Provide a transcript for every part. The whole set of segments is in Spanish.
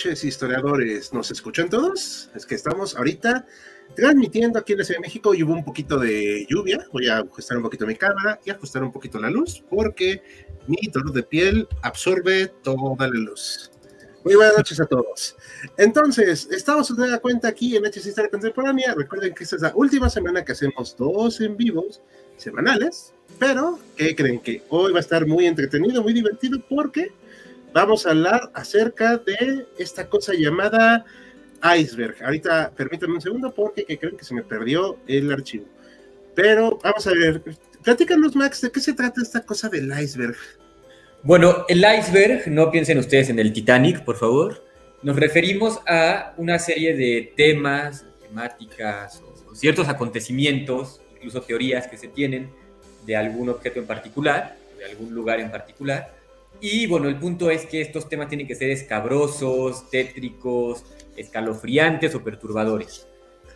Noches, historiadores. ¿Nos escuchan todos? Es que estamos ahorita transmitiendo aquí en la Ciudad de México y hubo un poquito de lluvia. Voy a ajustar un poquito mi cámara y ajustar un poquito la luz porque mi dolor de piel absorbe toda la luz. Muy buenas noches a todos. Entonces, estamos de nueva cuenta aquí en HC Historia Contemporánea. Recuerden que esta es la última semana que hacemos dos en vivos semanales, pero ¿qué creen que hoy va a estar muy entretenido, muy divertido porque vamos a hablar acerca de esta cosa llamada iceberg. Ahorita permítanme un segundo porque creen que se me perdió el archivo. Pero vamos a ver, platícanos Max, ¿de qué se trata esta cosa del iceberg? Bueno, el iceberg, no piensen ustedes en el Titanic, por favor. Nos referimos a una serie de temas, temáticas o ciertos acontecimientos, incluso teorías que se tienen de algún objeto en particular, de algún lugar en particular, y bueno, el punto es que estos temas tienen que ser escabrosos, tétricos, escalofriantes o perturbadores.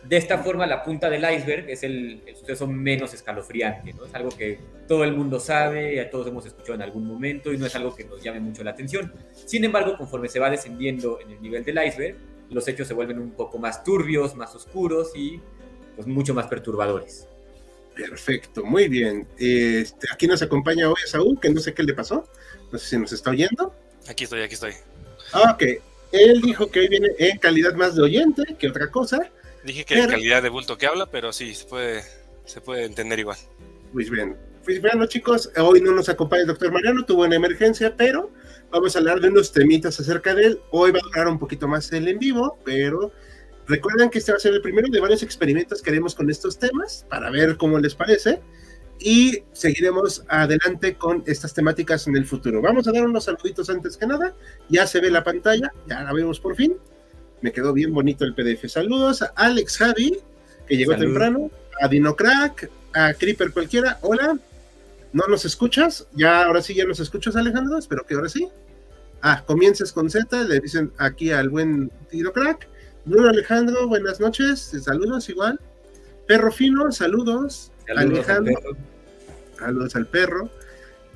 De esta forma, la punta del iceberg es el, suceso menos escalofriante, ¿no? Es algo que todo el mundo sabe, todos hemos escuchado en algún momento y no es algo que nos llame mucho la atención. Sin embargo, conforme se va descendiendo en el nivel del iceberg, los hechos se vuelven un poco más turbios, más oscuros y pues, mucho más perturbadores. Perfecto, muy bien. Este, aquí nos acompaña hoy Saúl, que no sé qué le pasó. No sé si nos está oyendo. Aquí estoy, aquí estoy. Ok. Él dijo que hoy viene en calidad más de oyente que otra cosa. Dije que en calidad de bulto que habla, pero sí, se puede, se puede entender igual. Pues bien. Pues bueno, chicos, hoy no nos acompaña el doctor Mariano, tuvo una emergencia, pero vamos a hablar de unos temitas acerca de él. Hoy va a durar un poquito más el en vivo, pero Recuerden que este va a ser el primero de varios experimentos que haremos con estos temas para ver cómo les parece y seguiremos adelante con estas temáticas en el futuro. Vamos a dar unos saluditos antes que nada. Ya se ve la pantalla, ya la vemos por fin. Me quedó bien bonito el PDF. Saludos a Alex Javi, que llegó temprano, a Dinocrack, a Creeper cualquiera. Hola, ¿no nos escuchas? Ya, ahora sí, ya nos escuchas, Alejandro. Espero que ahora sí. Ah, comiences con Z, le dicen aquí al buen Dinocrack. Bruno Alejandro, buenas noches, saludos igual. Perro Fino, saludos. Alejandro, saludos al perro.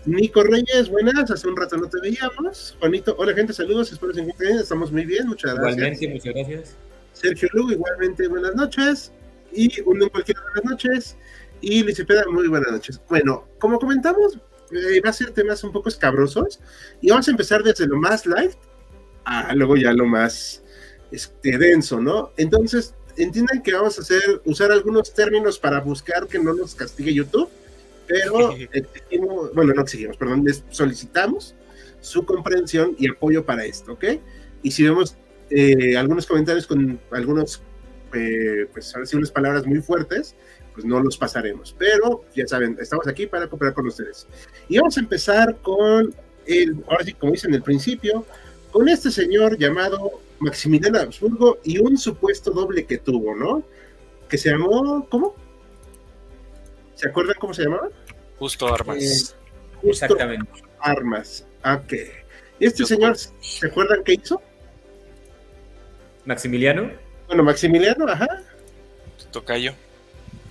Nico Reyes, buenas, hace un rato no te veíamos. Juanito, hola gente, saludos, espero se encuentren bien, estamos muy bien, muchas gracias. Igualmente, muchas gracias. Sergio Lugo, igualmente, buenas noches. Y uno en cualquiera, buenas noches. Y Luis Cepeda, muy buenas noches. Bueno, como comentamos, eh, va a ser temas un poco escabrosos y vamos a empezar desde lo más light a luego ya lo más este, denso, ¿no? Entonces, entiendan que vamos a hacer, usar algunos términos para buscar que no nos castigue YouTube, pero exigimos, bueno, no exigimos, perdón, les solicitamos su comprensión y apoyo para esto, ¿ok? Y si vemos eh, algunos comentarios con algunos, eh, pues ahora sí, unas palabras muy fuertes, pues no los pasaremos. Pero ya saben, estamos aquí para cooperar con ustedes. Y vamos a empezar con el, ahora sí, como dicen en el principio, con este señor llamado Maximiliano Habsburgo y un supuesto doble que tuvo, ¿no? Que se llamó, ¿cómo? ¿Se acuerdan cómo se llamaba? Justo Armas. Eh, Exactamente. Armas. Ok. ¿Y este señor, ¿se acuerdan qué hizo? Maximiliano. Bueno, Maximiliano, ajá. Tocayo.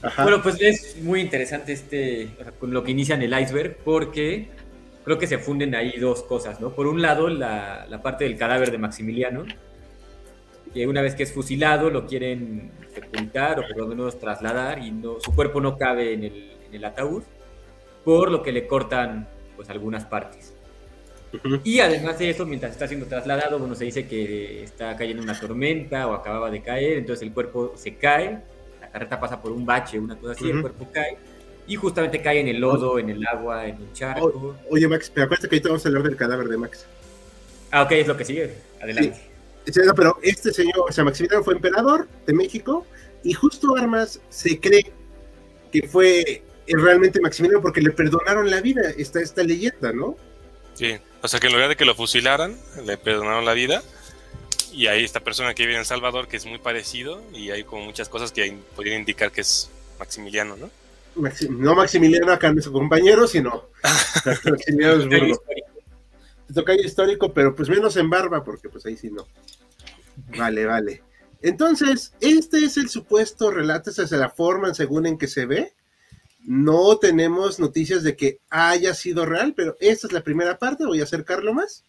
Ajá. Bueno, pues es muy interesante este, con lo que inician el iceberg, porque creo que se funden ahí dos cosas, ¿no? Por un lado, la, la parte del cadáver de Maximiliano, que una vez que es fusilado lo quieren sepultar o por lo menos trasladar y no, su cuerpo no cabe en el, en el ataúd, por lo que le cortan pues algunas partes. Y además de eso, mientras está siendo trasladado, bueno, se dice que está cayendo una tormenta o acababa de caer, entonces el cuerpo se cae, la carreta pasa por un bache, una cosa así, el cuerpo cae, y justamente cae en el lodo, en el agua, en el charco. oye, Max, pero acuérdate que ahorita vamos a hablar del cadáver de Max. Ah, ok, es lo que sigue. Adelante pero este señor, o sea, Maximiliano fue emperador de México y justo Armas se cree, que fue realmente Maximiliano porque le perdonaron la vida, está esta leyenda, ¿no? Sí, o sea que en lugar de que lo fusilaran, le perdonaron la vida. Y hay esta persona que vive en El Salvador que es muy parecido y hay como muchas cosas que podrían indicar que es Maximiliano, ¿no? no Maximiliano acá nuestro compañero, sino Maximiliano es toca histórico, pero pues menos en barba, porque pues ahí sí no. Vale, vale. Entonces, este es el supuesto relato, esa es la forma según en que se ve. No tenemos noticias de que haya sido real, pero esta es la primera parte, voy a acercarlo más.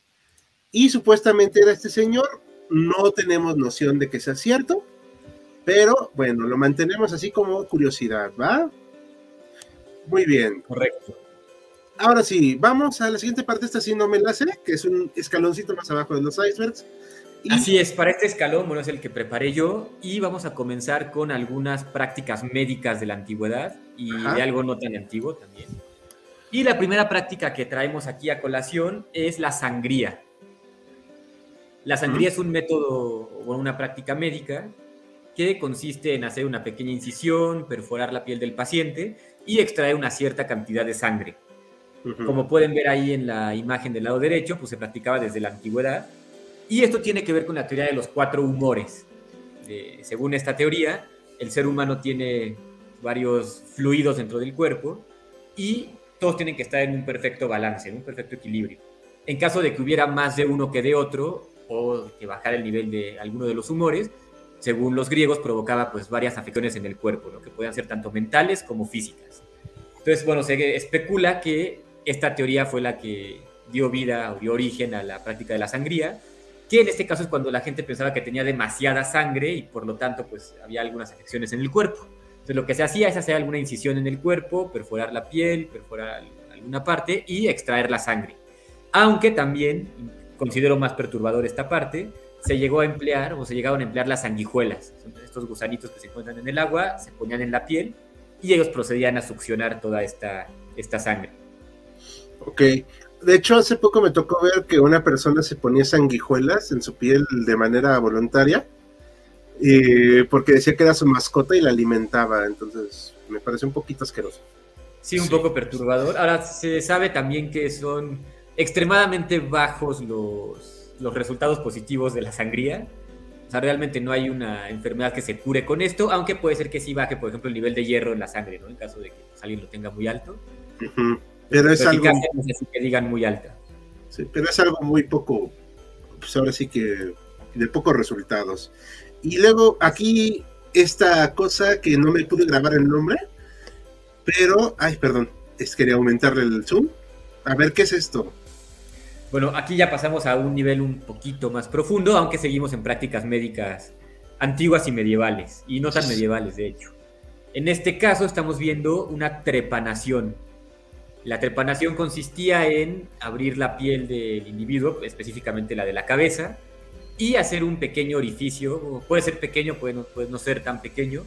Y supuestamente era este señor, no tenemos noción de que sea cierto, pero bueno, lo mantenemos así como curiosidad, ¿va? Muy bien. Correcto. Ahora sí, vamos a la siguiente parte, esta sí no me la sé, que es un escaloncito más abajo de los icebergs. Así es, para este escalón, bueno, es el que preparé yo y vamos a comenzar con algunas prácticas médicas de la antigüedad y de algo no tan antiguo también. Y la primera práctica que traemos aquí a colación es la sangría. La sangría es un método o una práctica médica que consiste en hacer una pequeña incisión, perforar la piel del paciente y extraer una cierta cantidad de sangre. Como pueden ver ahí en la imagen del lado derecho, pues se practicaba desde la antigüedad y esto tiene que ver con la teoría de los cuatro humores. según esta teoría, el ser humano tiene varios fluidos dentro del cuerpo y todos tienen que estar en un perfecto balance, en un perfecto equilibrio. En caso de que hubiera más de uno que de otro o que bajara el nivel de alguno de los humores, según los griegos provocaba pues varias afecciones en el cuerpo, lo que podían ser tanto mentales como físicas. Entonces, bueno, se especula que esta teoría fue la que dio vida o dio origen a la práctica de la sangría que en este caso es cuando la gente pensaba que tenía demasiada sangre y por lo tanto pues había algunas afecciones en el cuerpo. Entonces lo que se hacía es hacer alguna incisión en el cuerpo, perforar la piel, perforar alguna parte y extraer la sangre. Aunque también, considero más perturbador esta parte, se llegó a emplear o se llegaron a emplear las sanguijuelas. Son estos gusanitos que se encuentran en el agua, se ponían en la piel y ellos procedían a succionar toda esta, esta sangre. Ok, de hecho, hace poco me tocó ver que una persona se ponía sanguijuelas en su piel de manera voluntaria, porque decía que era su mascota y la alimentaba, entonces me parece un poquito asqueroso. Sí, un poco perturbador. Ahora, se sabe también que son extremadamente bajos los, los resultados positivos de la sangría. O sea, realmente no hay una enfermedad que se cure con esto, aunque puede ser que sí baje, por ejemplo, el nivel de hierro en la sangre, ¿no? En caso de que alguien lo tenga muy alto. Pero es algo. que digan muy alta. Sí, pero es algo muy poco. Pues ahora sí que. de pocos resultados. Y luego aquí esta cosa que no me pude grabar el nombre. Pero. Ay, perdón. Es quería aumentarle el zoom. A ver, ¿qué es esto? Bueno, aquí ya pasamos a un nivel un poquito más profundo, aunque seguimos en prácticas médicas antiguas y medievales, y no tan medievales, de hecho. En este caso estamos viendo una trepanación, la trepanación consistía en abrir la piel del individuo, específicamente la de la cabeza, y hacer un pequeño orificio, puede ser pequeño, puede no, puede no ser tan pequeño,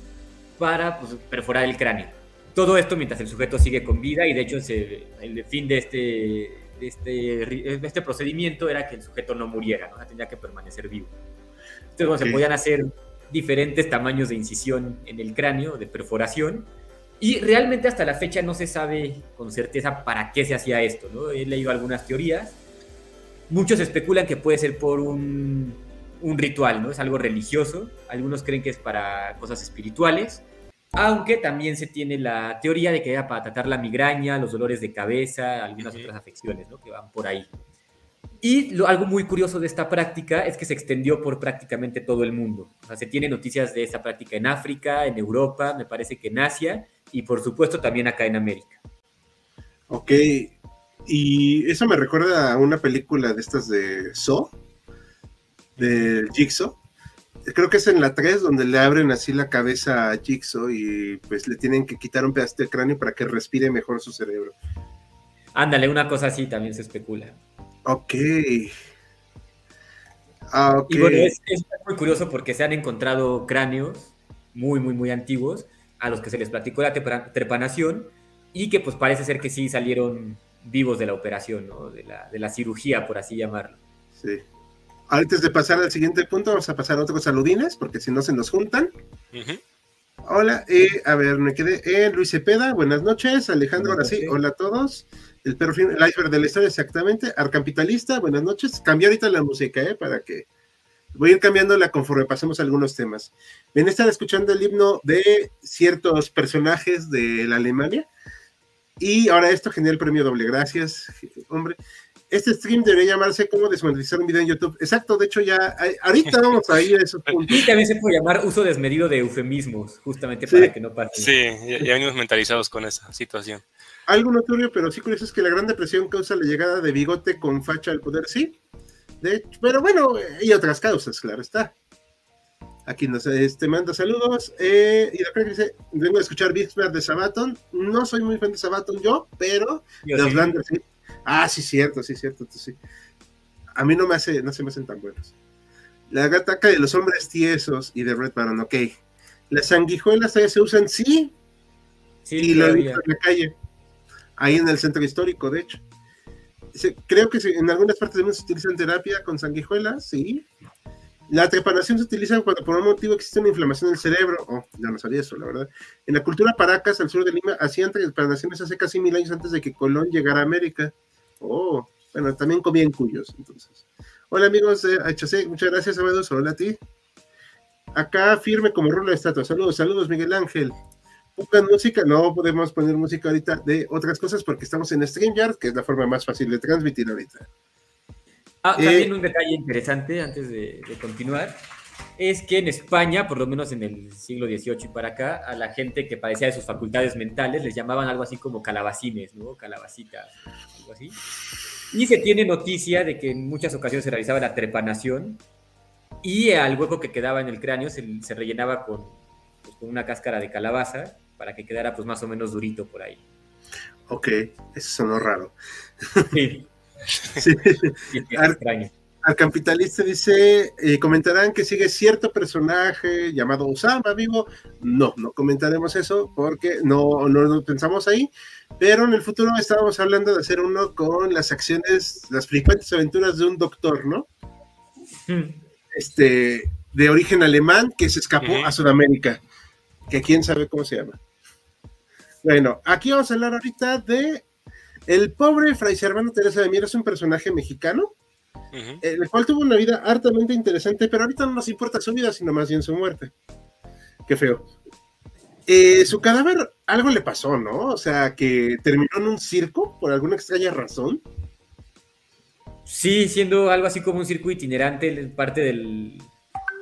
para pues, perforar el cráneo. Todo esto mientras el sujeto sigue con vida y de hecho el fin de este, de este, este procedimiento era que el sujeto no muriera, ¿no? tenía que permanecer vivo. Entonces se podían hacer diferentes tamaños de incisión en el cráneo, de perforación, y realmente hasta la fecha no se sabe con certeza para qué se hacía esto, ¿no? He leído algunas teorías. Muchos especulan que puede ser por un, un ritual, ¿no? Es algo religioso. Algunos creen que es para cosas espirituales. Aunque también se tiene la teoría de que era para tratar la migraña, los dolores de cabeza, algunas otras afecciones, ¿no? Que van por ahí. Y lo, algo muy curioso de esta práctica es que se extendió por prácticamente todo el mundo. O sea, se tiene noticias de esta práctica en África, en Europa, me parece que en Asia, y por supuesto también acá en América. Ok, y eso me recuerda a una película de estas de So, del Jigsaw. Creo que es en la 3 donde le abren así la cabeza a Jigsaw y pues le tienen que quitar un pedazo de cráneo para que respire mejor su cerebro. Ándale, una cosa así también se especula. Ok. Ah, okay. Y bueno, es, es, muy curioso porque se han encontrado cráneos muy, muy, muy antiguos a los que se les platicó la trepanación y que pues parece ser que sí salieron vivos de la operación, ¿no? de, la, de la cirugía, por así llamarlo. Sí. Antes de pasar al siguiente punto, vamos a pasar a otros saludines, porque si no se nos juntan. Hola, eh, a ver, me quedé en Luis Cepeda, buenas noches, Alejandro, ahora sí, hola a todos. El perro el iceberg de la historia, exactamente. Arcapitalista, buenas noches. Cambié ahorita la música, ¿eh? Para que. Voy a ir cambiándola conforme pasemos algunos temas. Ven a estar escuchando el himno de ciertos personajes de la Alemania. Y ahora esto genera el premio doble. Gracias, hombre. Este stream debería llamarse cómo desmonetizar un video en YouTube. Exacto, de hecho ya, ahorita vamos a ir a esos puntos. Y también se puede llamar uso desmedido de eufemismos, justamente para que no pase. Sí, ya, venimos mentalizados con esa situación. Algo notorio, pero sí curioso es que la Gran Depresión causa la llegada de bigote con facha al poder, sí. De hecho, pero bueno, y otras causas, claro está. Aquí nos este, manda saludos. Eh, y la dice: Vengo a escuchar Big de Sabaton. No soy muy fan de Sabaton yo, pero de los sí. Ah, sí, cierto, sí, cierto. Sí. A mí no me hace, no se me hacen tan buenos. La gataca de los hombres tiesos y de Red Baron, ok. Las sanguijuelas todavía se usan, sí. Sí, y lo he visto en la calle. Ahí en el centro histórico, de hecho. Creo que en algunas partes del mundo se utilizan terapia con sanguijuelas, sí. La trepanación se utiliza cuando por un motivo existe una inflamación del cerebro. Oh, ya no sabía eso, la verdad. En la cultura Paracas, al sur de Lima, hacían trepanaciones hace casi mil años antes de que Colón llegara a América. Oh, bueno, también comían cuyos, entonces. Hola amigos de HC, muchas gracias, Amados. Hola a ti. Acá firme como rulo de estatua. Saludos, saludos, Miguel Ángel. Pongan música, no podemos poner música ahorita de otras cosas porque estamos en StreamYard, que es la forma más fácil de transmitir ahorita. Ah, eh, también un detalle interesante antes de, continuar es que en España, por lo menos en el siglo XVIII y para acá, a la gente que padecía de sus facultades mentales les llamaban algo así como calabacines, ¿no? Calabacitas, algo así. Y se tiene noticia de que en muchas ocasiones se realizaba la trepanación y al hueco que quedaba en el cráneo se, rellenaba con, pues, con, una cáscara de calabaza para que quedara pues más o menos durito por ahí. Ok, eso sonó raro. Sí. Al, capitalista dice, eh, comentarán que sigue cierto personaje llamado Osama vivo. No, no comentaremos eso porque no, no, pensamos ahí. Pero en el futuro estábamos hablando de hacer uno con las acciones, las frecuentes aventuras de un doctor, ¿no? Hmm. Este, de origen alemán que se escapó a Sudamérica. Que quién sabe cómo se llama. Bueno, aquí vamos a hablar ahorita de el pobre Fray Servano Teresa de Mier es un personaje mexicano, el cual tuvo una vida hartamente interesante, pero ahorita no nos importa su vida, sino más bien su muerte. Qué feo. Eh, su cadáver, algo le pasó, ¿no? O sea, que terminó en un circo por alguna extraña razón. Sí, siendo algo así como un circo itinerante, parte del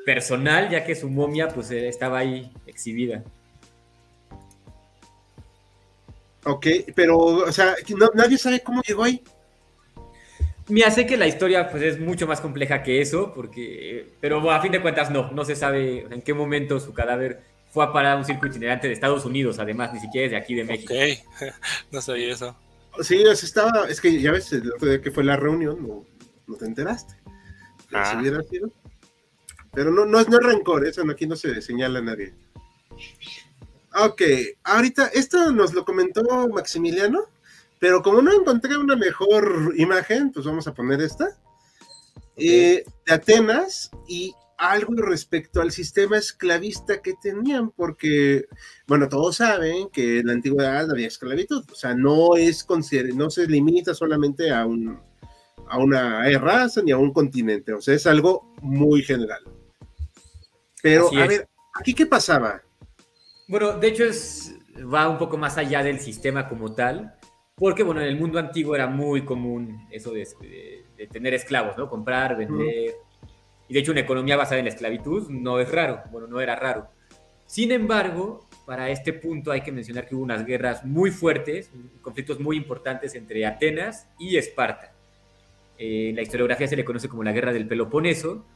personal, ya que su momia pues eh, estaba ahí exhibida. Ok, pero, o sea, nadie sabe cómo llegó ahí. Me hace que la historia pues, es mucho más compleja que eso, porque, pero a fin de cuentas no, no se sabe en qué momento su cadáver fue a parar a un circuito itinerante de Estados Unidos, además, ni siquiera es de aquí de México. Ok, no sabía eso. Sí, estaba, es que ya ves, el otro día que fue la reunión, no, no te enteraste. Ah. Pero no, no, es, no es rencor, eso aquí no se señala a nadie. Ok, ahorita, esto nos lo comentó Maximiliano, pero como no encontré una mejor imagen, pues vamos a poner esta. Eh, de Atenas y algo respecto al sistema esclavista que tenían, porque, bueno, todos saben que en la antigüedad había esclavitud, o sea, no, es, no se limita solamente a, un, a una raza ni a un continente, o sea, es algo muy general. Pero, a ver, ¿aquí qué pasaba? Bueno, de hecho es, va un poco más allá del sistema como tal, porque bueno, en el mundo antiguo era muy común eso de, tener esclavos, ¿no? Comprar, vender. Y de hecho una economía basada en la esclavitud no es raro, bueno, no era raro. Sin embargo, para este punto hay que mencionar que hubo unas guerras muy fuertes, conflictos muy importantes entre Atenas y Esparta. en la historiografía se le conoce como la guerra del Peloponeso,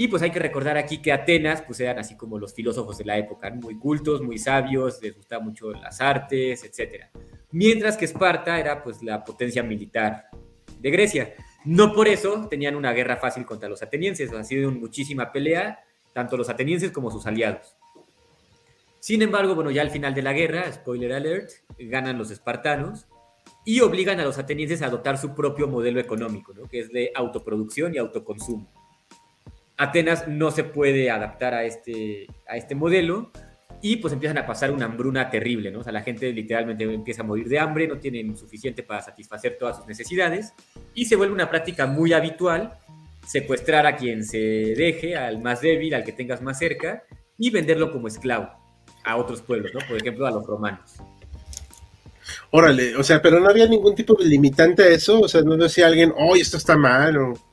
y pues hay que recordar aquí que Atenas, pues eran así como los filósofos de la época, muy cultos, muy sabios, les gustaban mucho las artes, etc. Mientras que Esparta era pues la potencia militar de Grecia. No por eso tenían una guerra fácil contra los atenienses, ha sido muchísima pelea, tanto los atenienses como sus aliados. Sin embargo, bueno, ya al final de la guerra, spoiler alert, ganan los espartanos y obligan a los atenienses a adoptar su propio modelo económico, que es de autoproducción y autoconsumo. Atenas no se puede adaptar a este, a este modelo y pues empiezan a pasar una hambruna terrible, ¿no? O sea, la gente literalmente empieza a morir de hambre, no tienen suficiente para satisfacer todas sus necesidades y se vuelve una práctica muy habitual secuestrar a quien se deje, al más débil, al que tengas más cerca y venderlo como esclavo a otros pueblos, ¿no? Por ejemplo, a los romanos. Órale, o sea, pero no había ningún tipo de limitante a eso, o sea, no decía alguien, oh, esto está mal, o...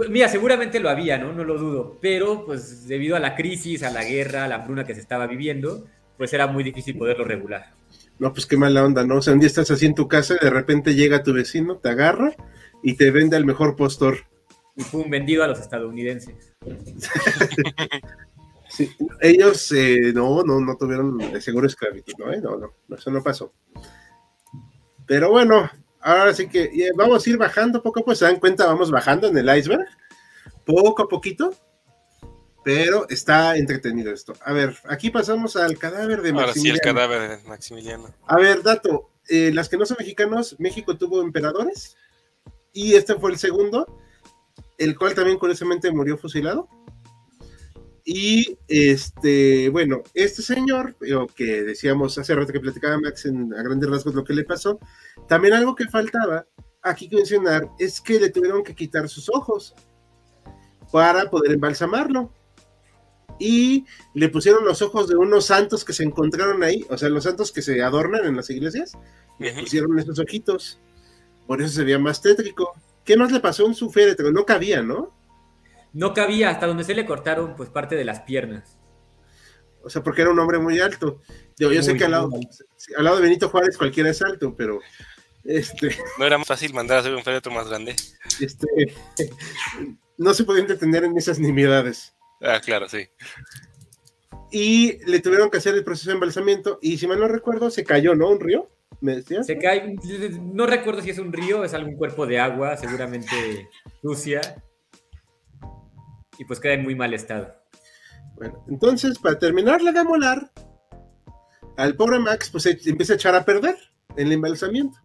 Pues mira, seguramente lo había, ¿no? No lo dudo, pero pues debido a la crisis, a la guerra, a la hambruna que se estaba viviendo, pues era muy difícil poderlo regular. No, pues qué mala onda, ¿no? O sea, un día estás así en tu casa y de repente llega tu vecino, te agarra y te vende al mejor postor. Y fue un vendido a los estadounidenses. sí, ellos eh, no, no, no tuvieron de seguro esclavitud, ¿no? ¿Eh? No, no, eso no pasó. Pero bueno, ahora sí que vamos a ir bajando poco a poco, se dan cuenta, vamos bajando en el iceberg, poco a poquito, pero está entretenido esto. A ver, aquí pasamos al cadáver de Ahora Maximiliano. sí, el cadáver de Maximiliano. A ver, dato, eh, las que no son mexicanos, México tuvo emperadores y este fue el segundo, el cual también curiosamente murió fusilado. Y este, bueno, este señor, lo que decíamos hace rato que platicaba Max en, a grandes rasgos lo que le pasó, también algo que faltaba aquí que mencionar es que le tuvieron que quitar sus ojos para poder embalsamarlo. Y le pusieron los ojos de unos santos que se encontraron ahí, o sea, los santos que se adornan en las iglesias, le pusieron esos ojitos. Por eso se veía más tétrico. ¿Qué más le pasó en su féretro? No cabía, ¿no? No cabía, hasta donde se le cortaron pues parte de las piernas. O sea, porque era un hombre muy alto. Yo, yo sé que lado, al lado de Benito Juárez cualquiera es alto, pero este, No era más fácil mandar a hacer un féretro más grande. este, no se podía entretener en esas nimiedades. Ah, claro, sí. Y le tuvieron que hacer el proceso de embalsamiento. Y si mal no recuerdo, se cayó, ¿no? Un río, me decías. Se cae, no recuerdo si es un río, es algún cuerpo de agua, seguramente sucia. Y pues queda en muy mal estado. Bueno, entonces, para terminar la de amolar, al pobre Max, pues se empieza a echar a perder en el embalsamiento.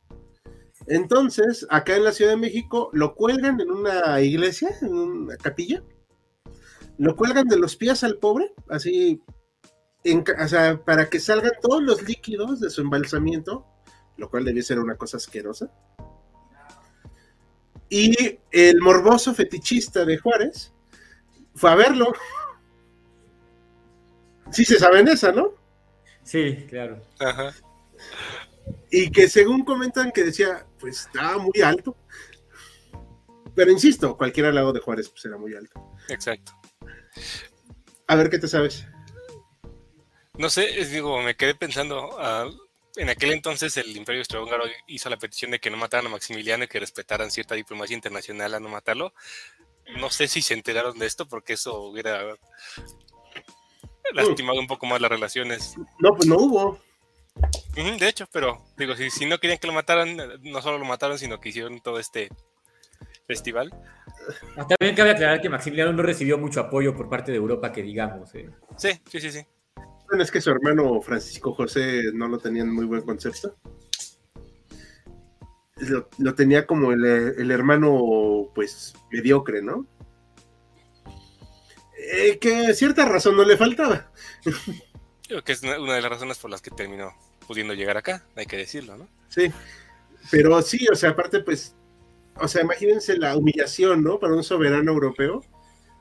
Entonces, acá en la Ciudad de México, lo cuelgan en una iglesia, en una capilla. Lo cuelgan de los pies al pobre, así, en o sea, para que salgan todos los líquidos de su embalsamiento, lo cual debía ser una cosa asquerosa. Y el morboso fetichista de Juárez fue a verlo. Sí se saben esa, ¿no? Sí, claro. Ajá. Y que según comentan que decía, pues estaba muy alto. Pero insisto, cualquier al lado de Juárez pues era muy alto. Exacto. A ver qué te sabes. No sé, es, digo, me quedé pensando, ah, en aquel entonces el Imperio Austrohúngaro hizo la petición de que no mataran a Maximiliano y que respetaran cierta diplomacia internacional a no matarlo. No sé si se enteraron de esto porque eso hubiera lastimado un poco más las relaciones. No, pues no hubo. De hecho, pero digo, si, si no querían que lo mataran, no solo lo mataron, sino que hicieron todo este festival. También cabe aclarar que Maximiliano no recibió mucho apoyo por parte de Europa, que digamos. ¿eh? Sí, sí, sí, sí. Bueno, es que su hermano Francisco José no lo tenía en muy buen concepto. Lo, lo tenía como el, el hermano, pues, mediocre, ¿no? Eh, que cierta razón no le faltaba. Creo que es una de las razones por las que terminó pudiendo llegar acá, hay que decirlo, ¿no? Sí, pero sí, o sea, aparte, pues, o sea, imagínense la humillación, ¿no? Para un soberano europeo,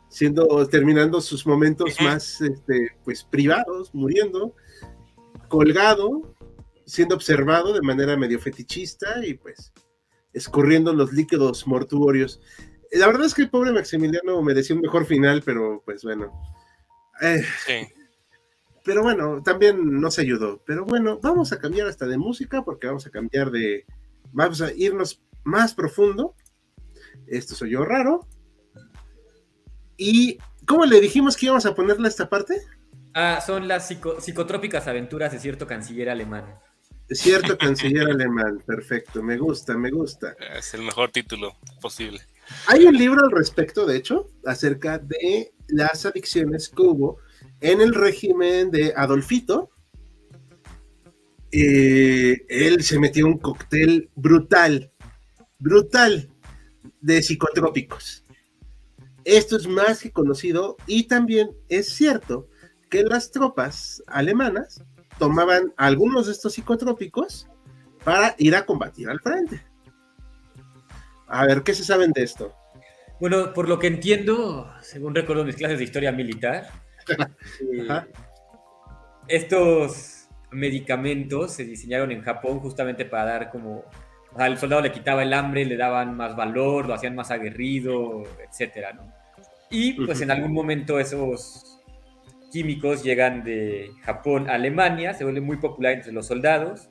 siendo, terminando sus momentos más, este, pues, privados, muriendo, colgado, siendo observado de manera medio fetichista y, pues, escurriendo los líquidos mortuorios. La verdad es que el pobre Maximiliano merecía un mejor final, pero, pues, bueno. Eh, Sí. pero bueno, también no se ayudó. Pero bueno, vamos a cambiar hasta de música porque vamos a cambiar de. Vamos a irnos más profundo. Esto soy yo raro. ¿Y cómo le dijimos que íbamos a ponerle esta parte? Ah, son las psico- psicotrópicas aventuras de cierto canciller alemán. Cierto canciller alemán, perfecto, me gusta, me gusta. Es el mejor título posible. Hay un libro al respecto, de hecho, acerca de las adicciones que hubo en el régimen de Adolfito. Eh, él se metió un cóctel brutal, brutal de psicotrópicos. Esto es más que conocido y también es cierto que las tropas alemanas tomaban algunos de estos psicotrópicos para ir a combatir al frente. A ver, ¿qué se saben de esto? Bueno, por lo que entiendo, según recuerdo mis clases de historia militar, eh, estos medicamentos se diseñaron en Japón justamente para dar como al soldado le quitaba el hambre, le daban más valor, lo hacían más aguerrido, etcétera, ¿no? Y pues en algún momento esos químicos llegan de Japón a Alemania, se vuelven muy populares entre los soldados,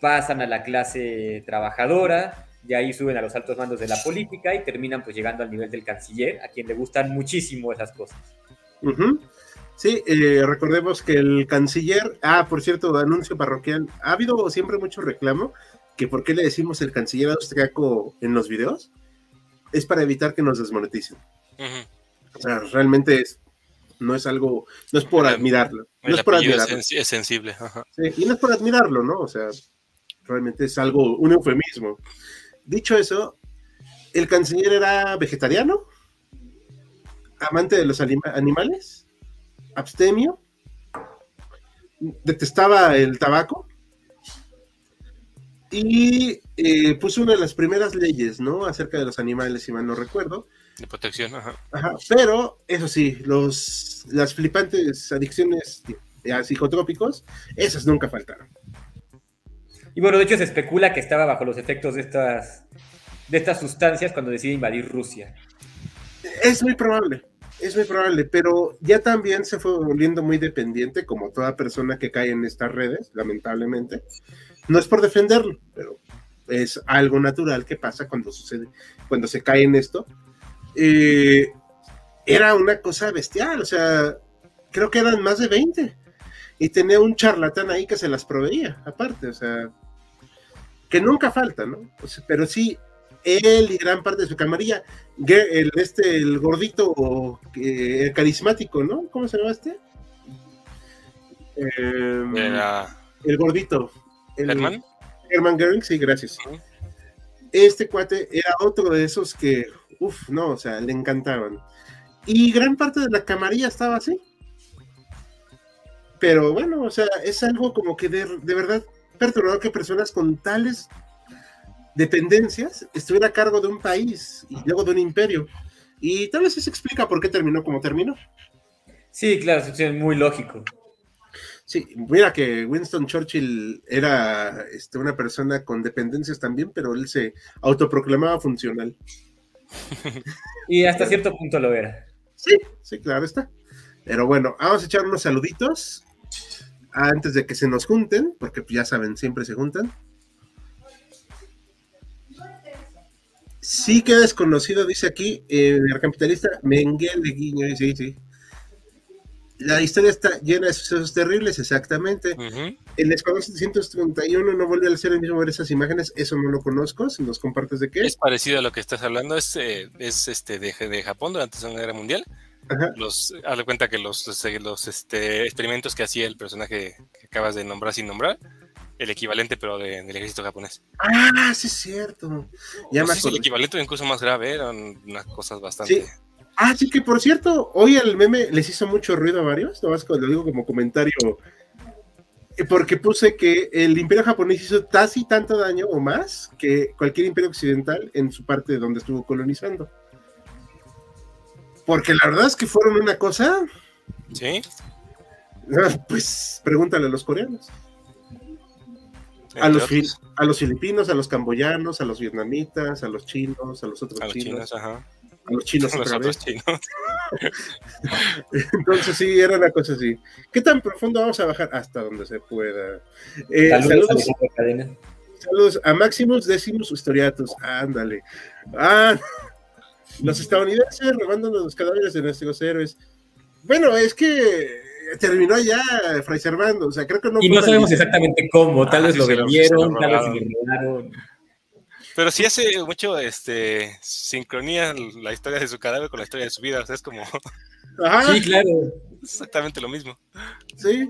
pasan a la clase trabajadora, y ahí suben a los altos mandos de la política y terminan pues llegando al nivel del canciller, a quien le gustan muchísimo esas cosas. Sí, eh, recordemos que el canciller, ah, por cierto, anuncio parroquial, ha habido siempre mucho reclamo que por qué le decimos el canciller austriaco en los videos, es para evitar que nos desmoneticen. O sea, realmente es, no es algo, no es por admirarlo. No es por admirarlo. Es, sensible. Sí, y no es por admirarlo, ¿no? O sea, realmente es algo, un eufemismo. Dicho eso, el canciller era vegetariano, amante de los animales, abstemio, detestaba el tabaco y eh, puso una de las primeras leyes, ¿no? Acerca de los animales, si mal no recuerdo. De protección, ajá. Ajá, pero eso sí, los, las flipantes adicciones a psicotrópicos, esas nunca faltaron. Y bueno, de hecho se especula que estaba bajo los efectos de estas, de estas sustancias cuando decide invadir Rusia. Es muy probable, es muy probable, pero ya también se fue volviendo muy dependiente, como toda persona que cae en estas redes, lamentablemente. No es por defenderlo, pero es algo natural que pasa cuando sucede, cuando se cae en esto. Eh, era una cosa bestial, o sea, creo que eran más de 20. Y tenía un charlatán ahí que se las proveía, aparte, o sea, que nunca falta, ¿no? pero sí, él y gran parte de su camarilla, el, este, el gordito, el carismático, ¿no? ¿Cómo se llama este? Em, el gordito. El, ¿Herman? Herman Goering, sí, gracias. Este cuate era otro de esos que, uff, no, o sea, le encantaban. Y gran parte de la camarilla estaba así. Pero bueno, o sea, es algo como que de, de verdad perturbador que personas con tales dependencias estuvieran a cargo de un país y luego de un imperio. Y tal vez eso explica por qué terminó como terminó. Sí, claro, es muy lógico. Sí, mira que Winston Churchill era este, una persona con dependencias también, pero él se autoproclamaba funcional. y hasta cierto punto lo era. Sí, sí, claro está. Pero bueno, vamos a echar unos saluditos antes de que se nos junten, porque ya saben, siempre se juntan. Sí queda desconocido, dice aquí, el capitalista Menguel de Guiño, sí, sí la historia está llena de sucesos terribles, exactamente. El Escuadrón 731 no vuelve a ser el mismo ver esas imágenes, eso no lo conozco, si nos compartes de qué. Es parecido a lo que estás hablando, es, eh, es este de, de, Japón durante la Segunda Guerra Mundial. Los, haz de cuenta que los, los, este, experimentos que hacía el personaje que acabas de nombrar sin nombrar, el equivalente pero del ejército japonés. Ah, sí es cierto. Ya más el equivalente incluso más grave, eran unas cosas bastante... Ah, sí, que por cierto, hoy el meme les hizo mucho ruido a varios, nomás lo digo como comentario, eh, porque puse que el imperio japonés hizo casi tanto daño o más que cualquier imperio occidental en su parte donde estuvo colonizando. Porque la verdad es que fueron una cosa. Sí. Pues pregúntale a los coreanos. A los, a los, filipinos, a los camboyanos, a los vietnamitas, a los chinos, a los otros a los chinos ajá a los chinos otra vez. Entonces sí, era una cosa así. ¿Qué tan profundo vamos a bajar? Hasta donde se pueda. Eh, saludos, saludos, a Maximus Decimus Historiatus. Ándale. Ah, los estadounidenses robándonos los cadáveres de nuestros héroes. Bueno, es que terminó ya Fray Servando, o sea, creo que no. Y no sabemos exactamente cómo, tal vez ah, lo vendieron, tal vez lo robaron. Pero sí hace mucho este, sincronía la historia de su cadáver con la historia de su vida. O sea, es como. Sí, claro. Exactamente lo mismo. Sí.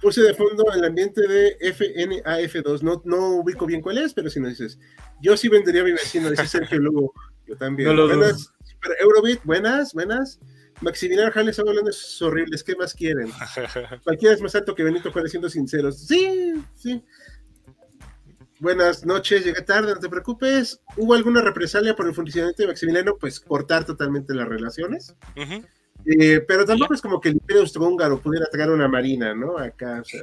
Puse de fondo el ambiente de FNAF2. No, no ubico bien cuál es, pero si no dices, yo sí vendería a mi vecino, dice Sergio Lugo. Yo también. buenas, Eurobit, buenas, buenas. Maximiliano Jale está hablando es horribles, ¿qué más quieren? Cualquiera es más alto que Benito Juárez, siendo sinceros. Sí, sí. Buenas noches, llegué tarde, no te preocupes. ¿Hubo alguna represalia por el funcionamiento de Maximiliano? Pues cortar totalmente las relaciones. Eh, pero tampoco es como que el Imperio Austrohúngaro pudiera traer una marina, ¿no? Acá, o sea.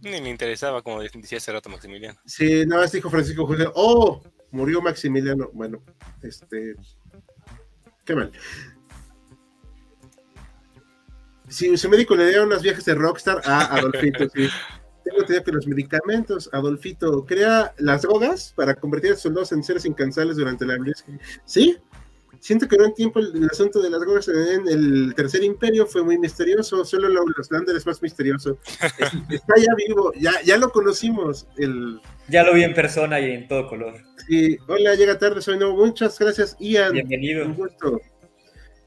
Ni me interesaba, como decía hace rato Maximiliano. Sí, nada más dijo Francisco José, oh, murió Maximiliano. Bueno, este. Qué mal. Si su médico le dio unas viajes de Rockstar a Adolfito, sí. Tengo que los medicamentos, Adolfito, crea las drogas para convertir a sus soldados en seres incansables durante la Sí, siento que en un tiempo el, asunto de las drogas en el Tercer Imperio fue muy misterioso, solo los Lander es más misterioso. Está ya vivo, ya, ya lo conocimos. El... Ya lo vi en persona y en todo color. Sí, hola, llega tarde, soy nuevo. Muchas gracias, Ian. Bienvenido. Un gusto.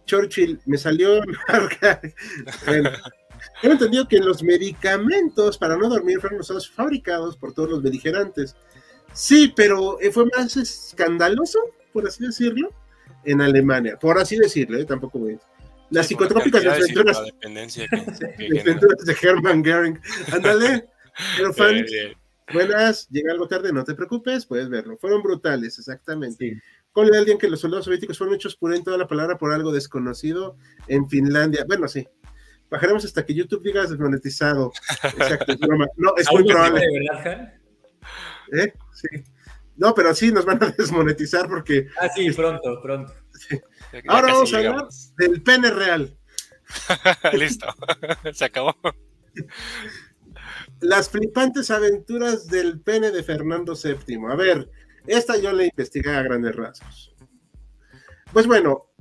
Churchill, me salió bueno, He entendido que los medicamentos para no dormir fueron usados fabricados por todos los beligerantes. Sí, pero eh, fue más escandaloso, por así decirlo, en Alemania, por así decirlo, ¿eh? tampoco voy Las psicotrópicas de aventuras, de Hermann Goering. Ándale, pero fans, buenas, llega algo tarde, no te preocupes, puedes verlo. Fueron brutales, exactamente. Con el alguien que los soldados soviéticos fueron hechos por en toda la palabra por algo desconocido en Finlandia. Bueno, sí. Bajaremos hasta que YouTube diga desmonetizado. Exacto, es broma. No, es muy probable. ¿Eh? Sí. No, pero sí nos van a desmonetizar porque. Ah, sí, pronto, pronto. Ahora vamos a hablar del pene real. Listo, se acabó. Las flipantes aventuras del pene de Fernando VII. A ver, esta yo la investigué a grandes rasgos. Pues bueno,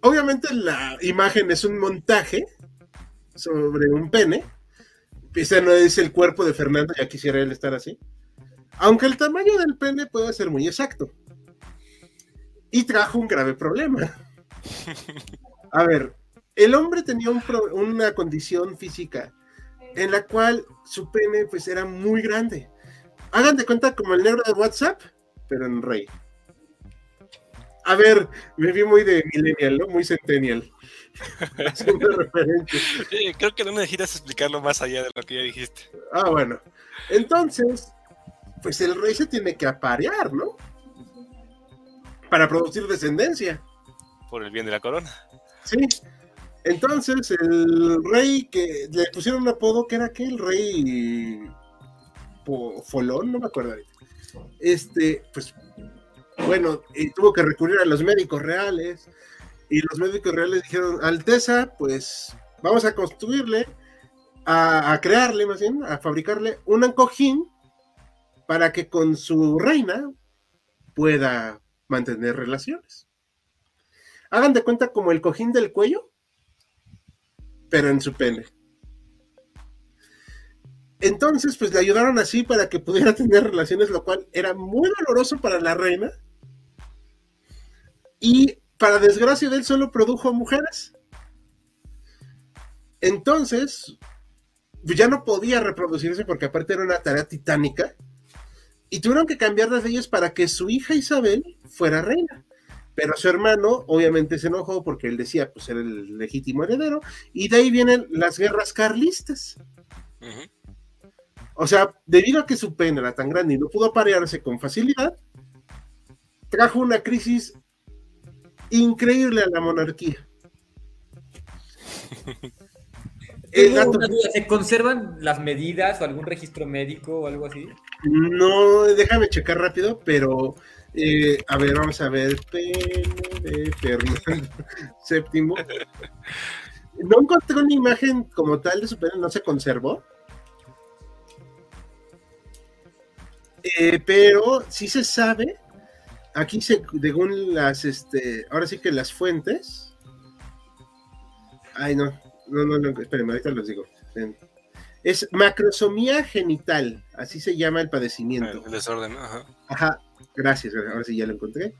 obviamente la imagen es un montaje sobre un pene. Ese no es el cuerpo de Fernando, ya quisiera él estar así. Aunque el tamaño del pene puede ser muy exacto. Y trajo un grave problema. A ver, el hombre tenía una condición física en la cual su pene pues era muy grande. Hagan de cuenta como el negro de WhatsApp, pero en rey. A ver, me vi muy de millennial, ¿no? Muy centennial. creo que no necesitas explicarlo más allá de lo que ya dijiste. Ah, bueno. Entonces, pues el rey se tiene que aparear, ¿no? Para producir descendencia. Por el bien de la corona. Sí. Entonces, el rey que le pusieron un apodo que era aquel rey Folón, no me acuerdo ahorita este, pues, bueno, y tuvo que recurrir a los médicos reales, y los médicos reales dijeron, Alteza, pues vamos a construirle, a, crearle más bien, a fabricarle un cojín para que con su reina pueda mantener relaciones. Hagan de cuenta como el cojín del cuello, pero en su pene. Entonces, pues le ayudaron así para que pudiera tener relaciones, lo cual era muy doloroso para la reina. Y para desgracia de él, solo produjo mujeres. Entonces, ya no podía reproducirse porque aparte era una tarea titánica. Y tuvieron que cambiar las leyes para que su hija Isabel fuera reina. Pero su hermano obviamente se enojó porque él decía, pues era el legítimo heredero. Y de ahí vienen las guerras carlistas. O sea, debido a que su pene era tan grande y no pudo aparearse con facilidad, trajo una crisis increíble a la monarquía. ¿Se conservan las medidas o algún registro médico o algo así? No, déjame checar rápido, pero eh, a ver, vamos a ver. Pene de Fernando VII. No encontré una imagen como tal de su pene, no se conservó. Eh, pero sí se sabe, aquí se, según las, este, ahora sí que las fuentes. Ay, no, no, no, no espérenme, ahorita los digo. Es macrosomía genital, así se llama el padecimiento. El desorden, ajá. Ajá, gracias, ahora sí ya lo encontré.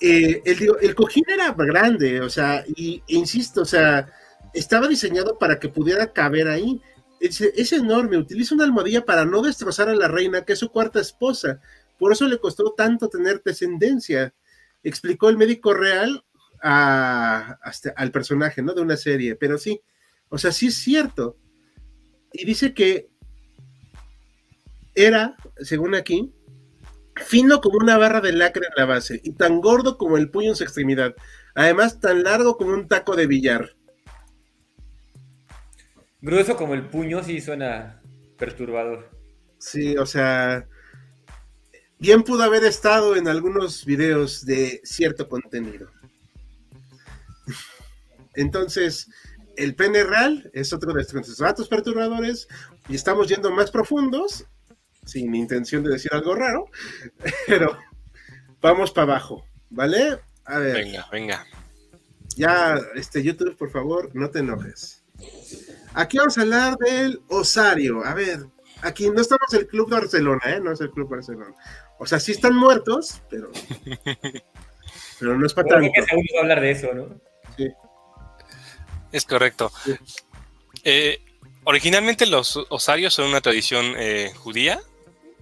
Eh, el, el cojín era grande, o sea, y insisto, o sea, estaba diseñado para que pudiera caber ahí es, enorme, utiliza una almohadilla para no destrozar a la reina, que es su cuarta esposa. Por eso le costó tanto tener descendencia, explicó el médico real a, hasta al personaje, ¿no? De una serie, pero sí, o sea, sí es cierto. Y dice que era, según aquí, fino como una barra de lacre en la base y tan gordo como el puño en su extremidad. Además, tan largo como un taco de billar. Grueso como el puño sí suena perturbador. Sí, o sea, bien pudo haber estado en algunos videos de cierto contenido. Entonces, el pene real es otro de estos datos perturbadores y estamos yendo más profundos, sin intención de decir algo raro, pero vamos para abajo, ¿vale? A ver. Venga, venga. Ya, este YouTube, por favor, no te enojes. Aquí vamos a hablar del osario. A ver, aquí no estamos en el Club Barcelona, ¿eh? No es el Club Barcelona. O sea, sí están muertos, pero. pero no es para tanto. Que va a hablar de eso, ¿no? Sí. Es correcto. Eh, originalmente los osarios son una tradición eh, judía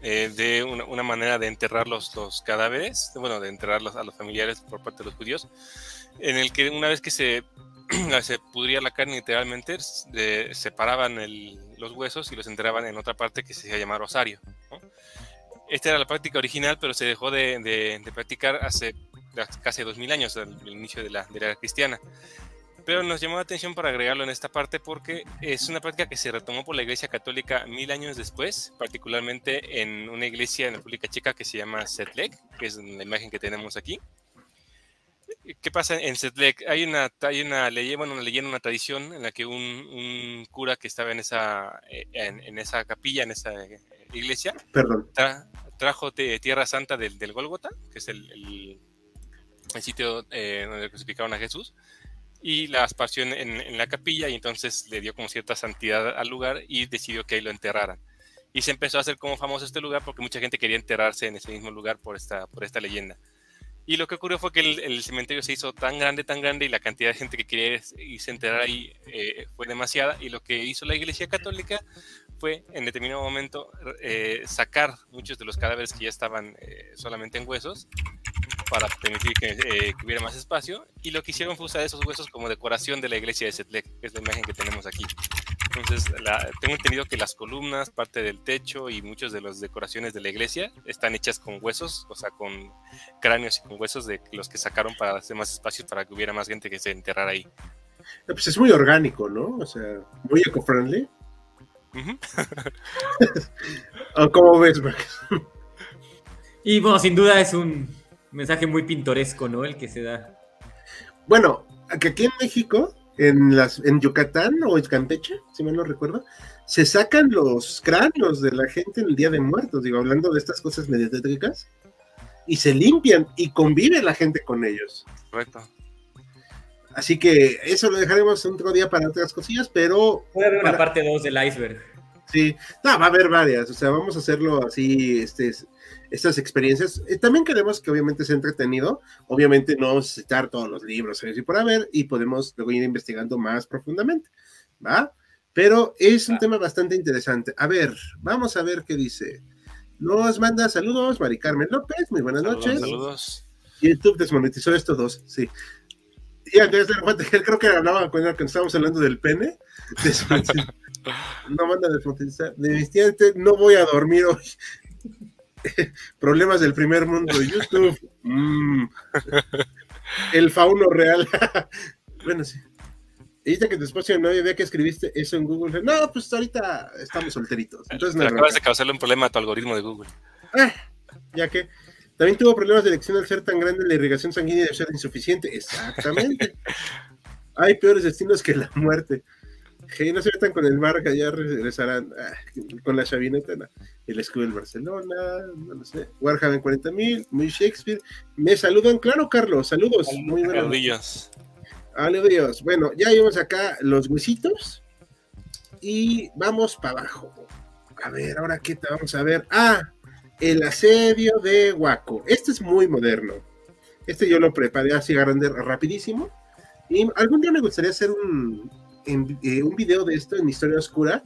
eh, de una, manera de enterrar los, cadáveres, bueno, de enterrarlos a los familiares por parte de los judíos, en el que una vez que se, se pudría la carne literalmente, separaban los huesos y los enterraban en otra parte que se llama osario. Esta era la práctica original, pero se dejó de, practicar hace casi 2000 años, al inicio de la, era cristiana pero nos llamó la atención para agregarlo en esta parte porque es una práctica que se retomó por la Iglesia Católica mil años después, particularmente en una iglesia en la República Checa que se llama Setlek, que es la imagen que tenemos aquí. ¿Qué pasa en Setlek? Hay una, hay una leyenda, una tradición en la que un, cura que estaba en esa, en, esa capilla, en esa iglesia, trajo Tierra Santa del, del Gólgota, que es el, el, sitio eh, donde crucificaron a Jesús, y la esparció en, la capilla y entonces le dio como cierta santidad al lugar y decidió que ahí lo enterraran. Y se empezó a hacer como famoso este lugar porque mucha gente quería enterrarse en ese mismo lugar por esta, por esta leyenda. Y lo que ocurrió fue que el, cementerio se hizo tan grande, tan grande y la cantidad de gente que quería irse a enterrar ahí eh, fue demasiada. Y lo que hizo la Iglesia Católica fue en determinado momento eh, sacar muchos de los cadáveres que ya estaban eh, solamente en huesos para permitir eh, que, hubiera más espacio. Y lo que hicieron fue usar esos huesos como decoración de la iglesia de Setlec, que es la imagen que tenemos aquí. Entonces, tengo entendido que las columnas, parte del techo y muchas de las decoraciones de la iglesia están hechas con huesos, o sea, con cráneos y con huesos de los que sacaron para hacer más espacios para que hubiera más gente que se enterrara ahí. Pues es muy orgánico, ¿no? O sea, muy eco-friendly. ¿Cómo ves, Max? Y bueno, sin duda es un mensaje muy pintoresco, ¿no? El que se da. Bueno, aquí en México, en, las, en Yucatán o en Campeche, si mal no recuerdo, se sacan los cráneos de la gente en el Día de Muertos, digo, hablando de estas cosas mediáticas, y se limpian y convive la gente con ellos. Correcto. Así que eso lo dejaremos otro día para otras cosillas, pero... Puede haber una parte 2 del iceberg. Sí, no, va a haber varias, o sea, vamos a hacerlo así, este, estas experiencias. Eh, también queremos que obviamente sea entretenido, obviamente no citar todos los libros y por haber, y podemos luego ir investigando más profundamente, ¿va? Pero es un tema bastante interesante. A ver, vamos a ver qué dice. Nos manda saludos, Mari Carmen López, muy buenas noches. Saludos. YouTube desmonetizó estos dos, sí. Y Andrés él creo que hablaba cuando estábamos hablando del pene. no manda desmonetizar. Definitivamente no voy a dormir hoy. Problemas del primer mundo. YouTube. Mm. El fauno real. bueno, sí. Ahorita que después no había que escribiste eso en Google. No, pues ahorita estamos solteritos. Entonces, no, acabas de causarle un problema a tu algoritmo de Google. Ah, ya que también tuvo problemas de elección al ser tan grande, la irrigación sanguínea debe ser insuficiente. Exactamente. Hay peores destinos que la muerte. Que no se metan con el Marca, ya regresarán ah, con la chavineta, el escudo del Barcelona, no lo sé, Warhammer 40.000, muy Shakespeare. Me saludan, claro, Carlos, saludos. muy buenos. Saludos. Bueno, ya vimos acá los huesitos y vamos para abajo. A ver, ahora qué te vamos a ver. Ah, el asedio de Waco. Este es muy moderno. Este yo lo preparé así grande rapidísimo. Y algún día me gustaría hacer un, eh, un video de esto en Historia Oscura,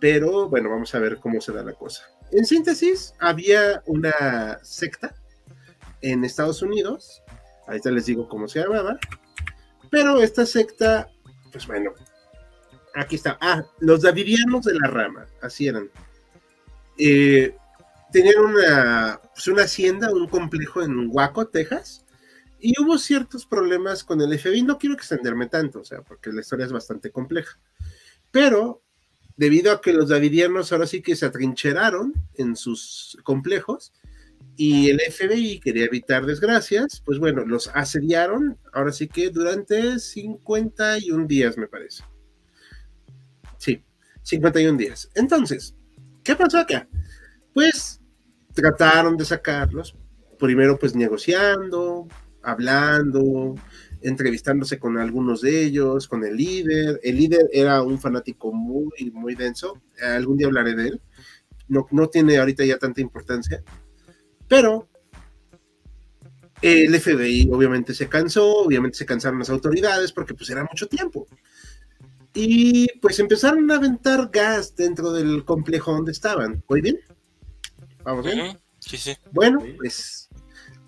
pero bueno, vamos a ver cómo se da la cosa. En síntesis, había una secta en Estados Unidos Ahorita les digo cómo se llamaba. Pero esta secta, pues bueno, aquí está. Ah, los davidianos de la rama, así eran. Eh, tenían una, pues una hacienda, un complejo en Waco, Texas, y hubo ciertos problemas con el FBI. No quiero extenderme tanto, o sea, porque la historia es bastante compleja. Pero debido a que los davidianos ahora sí que se atrincheraron en sus complejos y el FBI quería evitar desgracias, pues bueno, los asediaron ahora sí que durante 51 días, me parece. Sí, 51 días. Entonces, ¿qué pasó acá? Pues trataron de sacarlos, primero pues negociando, hablando, entrevistándose con algunos de ellos, con el líder. El líder era un fanático muy, muy denso. Algún día hablaré de él. No, no tiene ahorita ya tanta importancia. Pero el FBI obviamente se cansó, obviamente se cansaron las autoridades porque pues era mucho tiempo. Y pues empezaron a aventar gas dentro del complejo donde estaban. ¿Muy bien? ¿Vamos bien? Sí, sí. Bueno, pues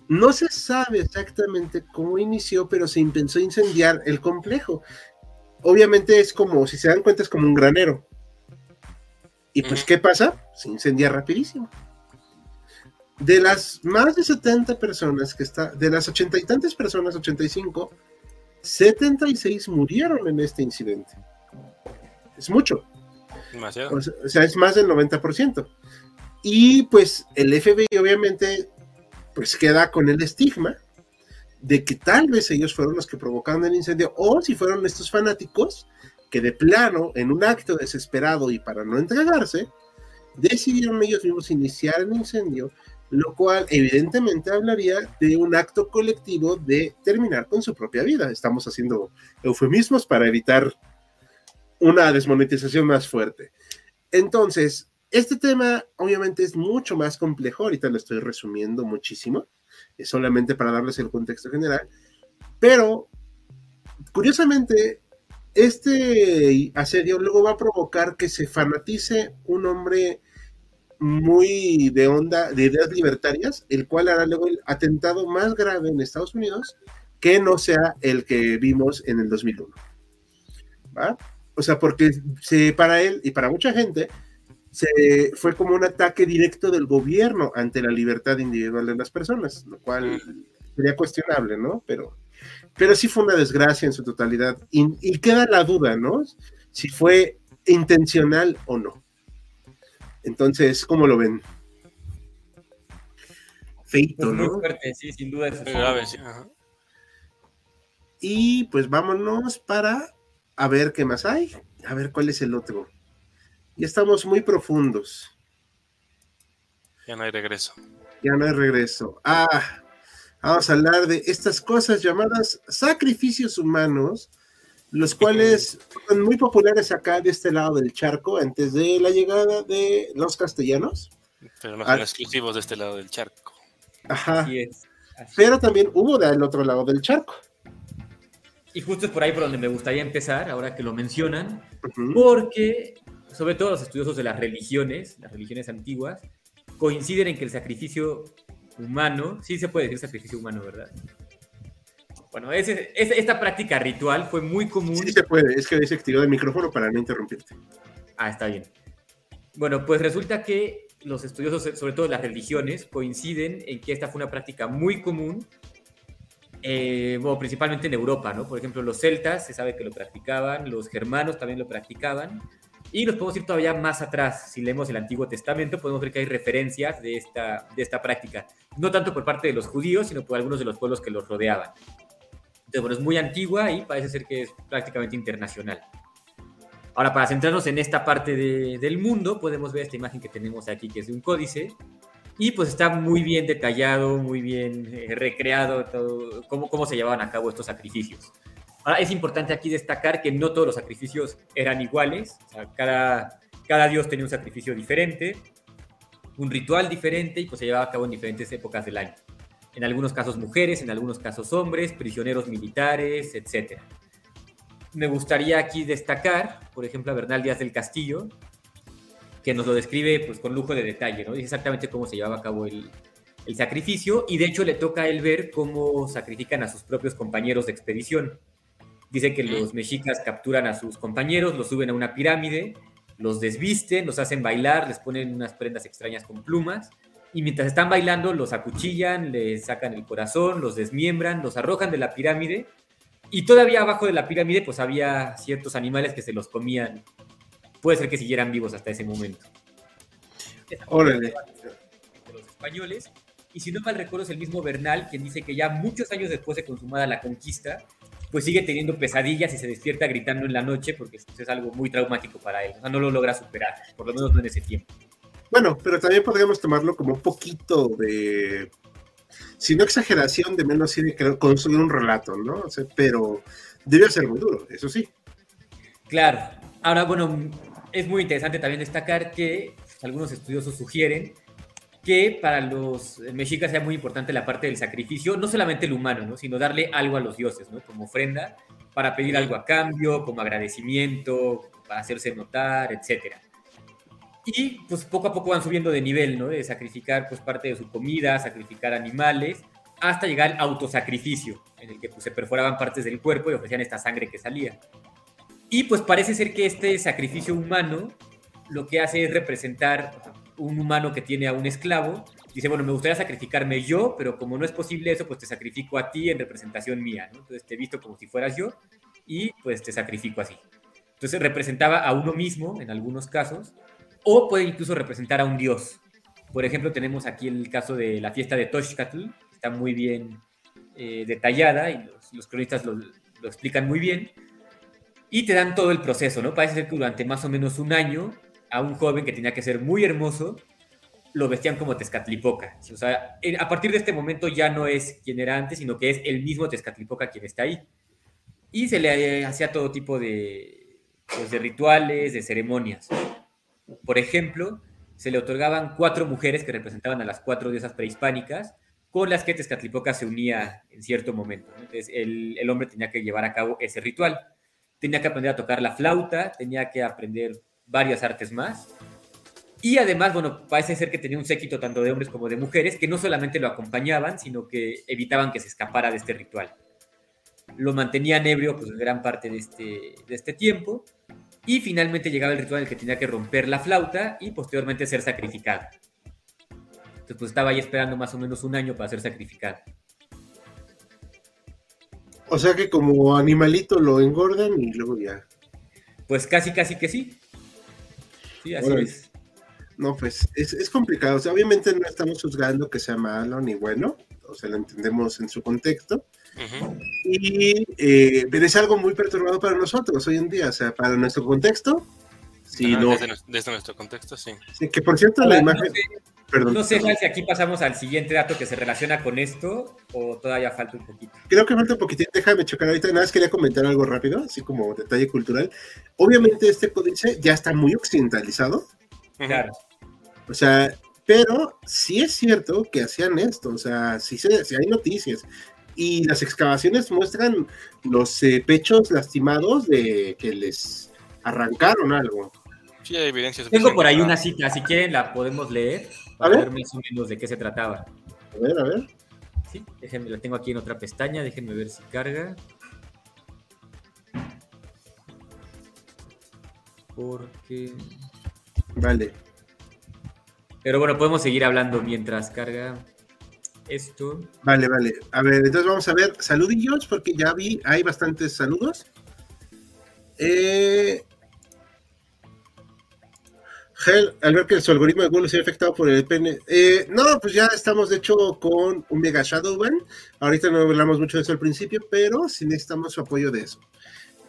no se sabe exactamente cómo inició, pero se empezó a incendiar el complejo. Obviamente es como, si se dan cuenta, es como un granero. Y pues, ¿qué pasa? Se incendia rapidísimo. De las más de 70 personas que está, de las ochenta y tantas personas, 85, 76 murieron en este incidente. Es mucho. Demasiado. O sea, es más del 90%. Y pues el FBI obviamente pues queda con el estigma de que tal vez ellos fueron los que provocaron el incendio o si fueron estos fanáticos que de plano, en un acto desesperado y para no entregarse, decidieron ellos mismos iniciar el incendio, lo cual evidentemente hablaría de un acto colectivo de terminar con su propia vida. Estamos haciendo eufemismos para evitar una desmonetización más fuerte. Entonces, este tema obviamente es mucho más complejo, ahorita lo estoy resumiendo muchísimo, es solamente para darles el contexto general, pero curiosamente este asedio luego va a provocar que se fanatice un hombre muy de onda, de ideas libertarias, el cual hará luego el atentado más grave en Estados Unidos que no sea el que vimos en el 2001. ¿Va? O sea, porque se, para él y para mucha gente, se, fue como un ataque directo del gobierno ante la libertad individual de las personas, lo cual sería cuestionable, ¿no? Pero, pero sí fue una desgracia en su totalidad. Y, queda la duda, ¿no? Si fue intencional o no. Entonces, ¿cómo lo ven? Feito, ¿no? Muy fuerte, sí, sin duda. Es grave, sí. Y pues vámonos para a ver qué más hay, a ver cuál es el otro. Y estamos muy profundos. Ya no hay regreso. Ya no hay regreso. Ah, vamos a hablar de estas cosas llamadas sacrificios humanos, los cuales son muy populares acá de este lado del charco antes de la llegada de los castellanos. Pero no son exclusivos de este lado del charco. Ajá. Pero también hubo del otro lado del charco. Y justo es por ahí por donde me gustaría empezar, ahora que lo mencionan, porque sobre todo los estudiosos de las religiones, las religiones antiguas, coinciden en que el sacrificio humano, sí se puede decir sacrificio humano, ¿verdad? Bueno, esta práctica ritual fue muy común. Sí se puede, es que desactivado el micrófono para no interrumpirte. Ah, está bien. Bueno, pues resulta que los estudiosos, sobre todo las religiones, coinciden en que esta fue una práctica muy común, eh, bueno, principalmente en Europa, ¿no? Por ejemplo, los celtas se sabe que lo practicaban, los germanos también lo practicaban, y nos podemos ir todavía más atrás. Si leemos el Antiguo Testamento, podemos ver que hay referencias de esta, de esta práctica. No tanto por parte de los judíos, sino por algunos de los pueblos que los rodeaban. Entonces, bueno, es muy antigua y parece ser que es prácticamente internacional. Ahora, para centrarnos en esta parte del mundo, podemos ver esta imagen que tenemos aquí, que es de un códice. Y pues está muy bien detallado, muy bien eh, recreado todo, cómo, cómo se llevaban a cabo estos sacrificios. Ahora, es importante aquí destacar que no todos los sacrificios eran iguales, cada, cada dios tenía un sacrificio diferente, un ritual diferente y pues se llevaba a cabo en diferentes épocas del año. En algunos casos mujeres, en algunos casos hombres, prisioneros militares, etc. Me gustaría aquí destacar, por ejemplo, a Bernal Díaz del Castillo, que nos lo describe pues, con lujo de detalle, ¿no? Dice exactamente cómo se llevaba a cabo el, el sacrificio y de hecho le toca a él ver cómo sacrifican a sus propios compañeros de expedición. Dice que los mexicas capturan a sus compañeros, los suben a una pirámide, los desvisten, los hacen bailar, les ponen unas prendas extrañas con plumas y mientras están bailando los acuchillan, les sacan el corazón, los desmiembran, los arrojan de la pirámide y todavía abajo de la pirámide pues había ciertos animales que se los comían. Puede ser que siguieran vivos hasta ese momento. Órale. De los españoles. Y si no mal recuerdo es el mismo Bernal quien dice que ya muchos años después de consumada la conquista, pues sigue teniendo pesadillas y se despierta gritando en la noche porque es algo muy traumático para él. O sea, no lo logra superar, por lo menos no en ese tiempo. Bueno, pero también podríamos tomarlo como un poquito de, si no exageración, de menos sí de construir un relato, ¿no? O sea, pero debe ser muy duro, eso sí. Claro. Ahora, bueno, es muy interesante también destacar que algunos estudiosos sugieren que para los mexicas sea muy importante la parte del sacrificio, no solamente el humano, ¿no? sino darle algo a los dioses, ¿no? como ofrenda, para pedir algo a cambio, como agradecimiento, para hacerse notar, etc. Y pues poco a poco van subiendo de nivel, ¿no? de sacrificar pues parte de su comida, sacrificar animales, hasta llegar al autosacrificio, en el que pues, se perforaban partes del cuerpo y ofrecían esta sangre que salía. Y pues parece ser que este sacrificio humano lo que hace es representar un humano que tiene a un esclavo, dice, bueno, me gustaría sacrificarme yo, pero como no es posible eso, pues te sacrifico a ti en representación mía, ¿no? Entonces te he visto como si fueras yo y pues te sacrifico así. Entonces representaba a uno mismo en algunos casos, o puede incluso representar a un dios. Por ejemplo, tenemos aquí el caso de la fiesta de Toshkatl, está muy bien eh, detallada y los, cronistas lo, lo explican muy bien. Y te dan todo el proceso, ¿no? Parece ser que durante más o menos un año a un joven que tenía que ser muy hermoso, lo vestían como Tezcatlipoca. O sea, a partir de este momento ya no es quien era antes, sino que es el mismo Tezcatlipoca quien está ahí. Y se le hacía todo tipo de, pues, de rituales, de ceremonias. Por ejemplo, se le otorgaban cuatro mujeres que representaban a las cuatro diosas prehispánicas, con las que Tezcatlipoca se unía en cierto momento. Entonces, el, el hombre tenía que llevar a cabo ese ritual. Tenía que aprender a tocar la flauta, tenía que aprender varias artes más. Y además, bueno, parece ser que tenía un séquito tanto de hombres como de mujeres que no solamente lo acompañaban, sino que evitaban que se escapara de este ritual. Lo mantenían ebrio pues gran parte de este, de este tiempo y finalmente llegaba el ritual en el que tenía que romper la flauta y posteriormente ser sacrificado. Entonces pues estaba ahí esperando más o menos un año para ser sacrificado. O sea que como animalito lo engordan y luego ya. Pues casi, casi que sí. No, pues es, complicado. O sea, obviamente no estamos juzgando que sea malo ni bueno, o sea, lo entendemos en su contexto. Y eh, pero es algo muy perturbado para nosotros hoy en día, o sea, para nuestro contexto. Sí, no, desde, nuestro contexto, sí. sí que por cierto, la imagen. No sé, si aquí pasamos al siguiente dato que se relaciona con esto o todavía falta un poquito. Creo que falta un poquito. Déjame chocar ahorita. Nada más quería comentar algo rápido, así como detalle cultural. Obviamente este códice ya está muy occidentalizado. Claro. O sea, pero sí es cierto que hacían esto. O sea, sí, se, hay noticias. Y las excavaciones muestran los eh, pechos lastimados de que les arrancaron algo. Sí, hay evidencias. Tengo por ahí una cita, si quieren la podemos leer para ver. más o menos de qué se trataba. A ver, a ver. Sí, déjenme, la tengo aquí en otra pestaña, déjenme ver si carga. Porque. Vale. Pero bueno, podemos seguir hablando mientras carga esto. Vale, vale. A ver, entonces vamos a ver saludillos, porque ya vi, hay bastantes saludos. Eh, al ver que su algoritmo de Google se ha afectado por el pene. Eh, no, pues ya estamos de hecho con un Mega Shadowban. Ahorita no hablamos mucho de eso al principio, pero sí necesitamos su apoyo de eso.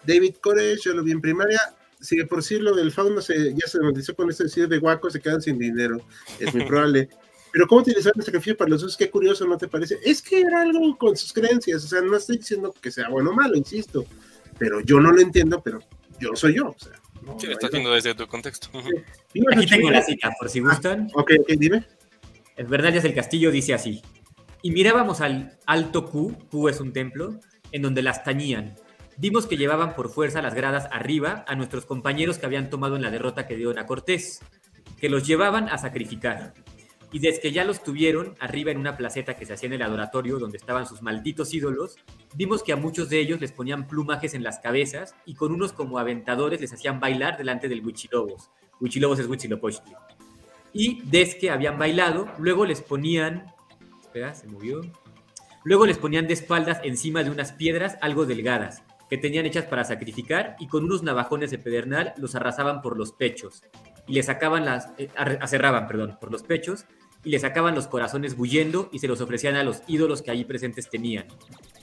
David Cores, yo lo vi en primaria. Sigue por sí lo del fauno se, ya se notizó con este decir de guaco, se quedan sin dinero. Es muy probable. Pero ¿cómo utilizar el sacrificio para los usos? Qué curioso, ¿no te parece? Es que era algo con sus creencias. O sea, no estoy diciendo que sea bueno o malo, insisto. Pero yo no lo entiendo, pero yo soy yo. O sea, sí, lo estás viendo desde tu contexto. Aquí tengo la cita, por si gustan. ok, ok, dime. El Bernalias del Castillo dice así. Y mirábamos al alto Q, Q es un templo, en donde las tañían. Vimos que llevaban por fuerza las gradas arriba a nuestros compañeros que habían tomado en la derrota que dieron a Cortés, que los llevaban a sacrificar. Y desde que ya los tuvieron arriba en una placeta que se hacía en el adoratorio donde estaban sus malditos ídolos, vimos que a muchos de ellos les ponían plumajes en las cabezas y con unos como aventadores les hacían bailar delante del Huichilobos. Huichilobos es Huitzilopochtli. Y desde que habían bailado, luego les ponían... Espera, se movió. Luego les ponían de espaldas encima de unas piedras algo delgadas, que tenían hechas para sacrificar, y con unos navajones de pedernal los arrasaban por los pechos, y les sacaban las... Eh, acerraban, perdón, por los pechos, y le sacaban los corazones bullendo y se los ofrecían a los ídolos que allí presentes tenían.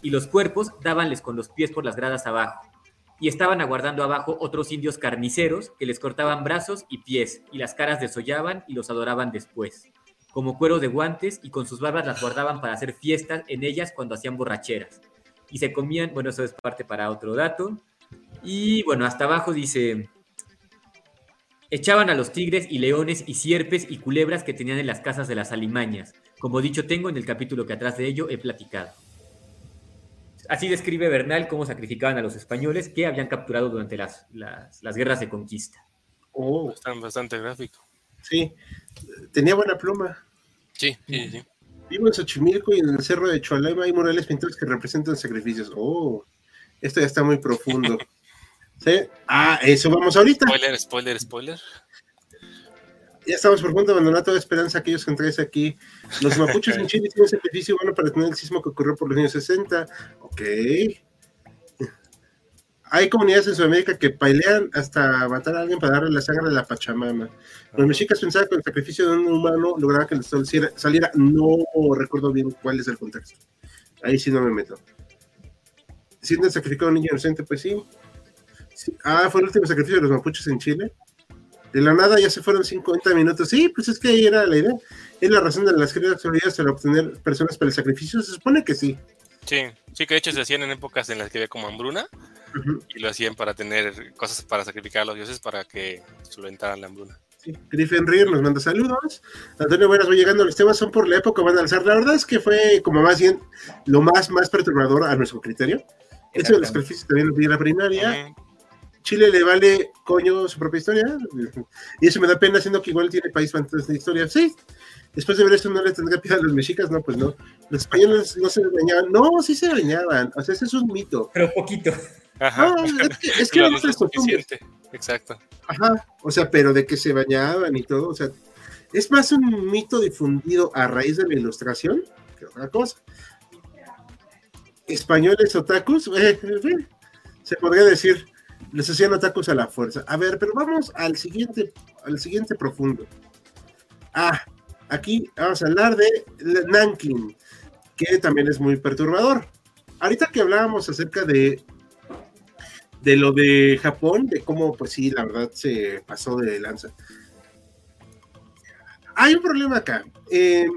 Y los cuerpos dábanles con los pies por las gradas abajo. Y estaban aguardando abajo otros indios carniceros que les cortaban brazos y pies, y las caras desollaban y los adoraban después, como cuero de guantes, y con sus barbas las guardaban para hacer fiestas en ellas cuando hacían borracheras. Y se comían, bueno, eso es parte para otro dato. Y bueno, hasta abajo dice, Echaban a los tigres y leones y sierpes y culebras que tenían en las casas de las alimañas. Como dicho tengo en el capítulo que atrás de ello he platicado. Así describe Bernal cómo sacrificaban a los españoles que habían capturado durante las, las, guerras de conquista. Oh, está bastante gráfico. Sí, tenía buena pluma. Sí, sí, sí. Vivo en Xochimilco y en el cerro de Cholema hay murales pintados que representan sacrificios. Oh, esto ya está muy profundo. ¿Sí? Ah, eso vamos ahorita. Spoiler, spoiler, spoiler. Ya estamos por punto de abandonar toda esperanza aquellos que entráis aquí. Los mapuches en Chile tienen un sacrificio bueno para detener el sismo que ocurrió por los años 60. Ok. Hay comunidades en Sudamérica que pelean hasta matar a alguien para darle la sangre a la Pachamama. Los mexicas pensaban que el sacrificio de un humano lograba que el sol saliera. No recuerdo bien cuál es el contexto. Ahí sí no me meto. ¿Sienten sacrificado a un niño inocente? Pues sí. Ah, fue el último sacrificio de los mapuches en Chile. De la nada ya se fueron 50 minutos. Sí, pues es que ahí era la idea. Es la razón de las criaturas autoridades para obtener personas para el sacrificio. Se supone que sí. Sí, sí, que de hecho se hacían en épocas en las que había como hambruna y lo hacían para tener cosas para sacrificar a los dioses para que solventaran la hambruna. Sí. Griffin Rear nos manda saludos. Antonio Buenas, voy llegando. Los temas son por la época, van a alzar. La verdad es que fue como más bien lo más, más perturbador a nuestro criterio. Eso de los sacrificios también lo vi en la primaria. Chile le vale coño su propia historia. Y eso me da pena, siendo que igual tiene país fantasma de historia. Sí, después de ver esto no le tendría piedad a los mexicas, no, pues no. Los españoles no se bañaban. No, sí se bañaban. O sea, ese es un mito. Pero poquito. Ajá. es que, no, es suficiente. Exacto. Ajá. O sea, pero de que se bañaban y todo. O sea, es más un mito difundido a raíz de la ilustración que otra cosa. Españoles otakus, eh, eh, se podría decir les hacían atacos a la fuerza. A ver, pero vamos al siguiente, al siguiente profundo. Ah, aquí vamos a hablar de Nanking, que también es muy perturbador. Ahorita que hablábamos acerca de de lo de Japón, de cómo, pues sí, la verdad se pasó de lanza. Hay un problema acá. Eh,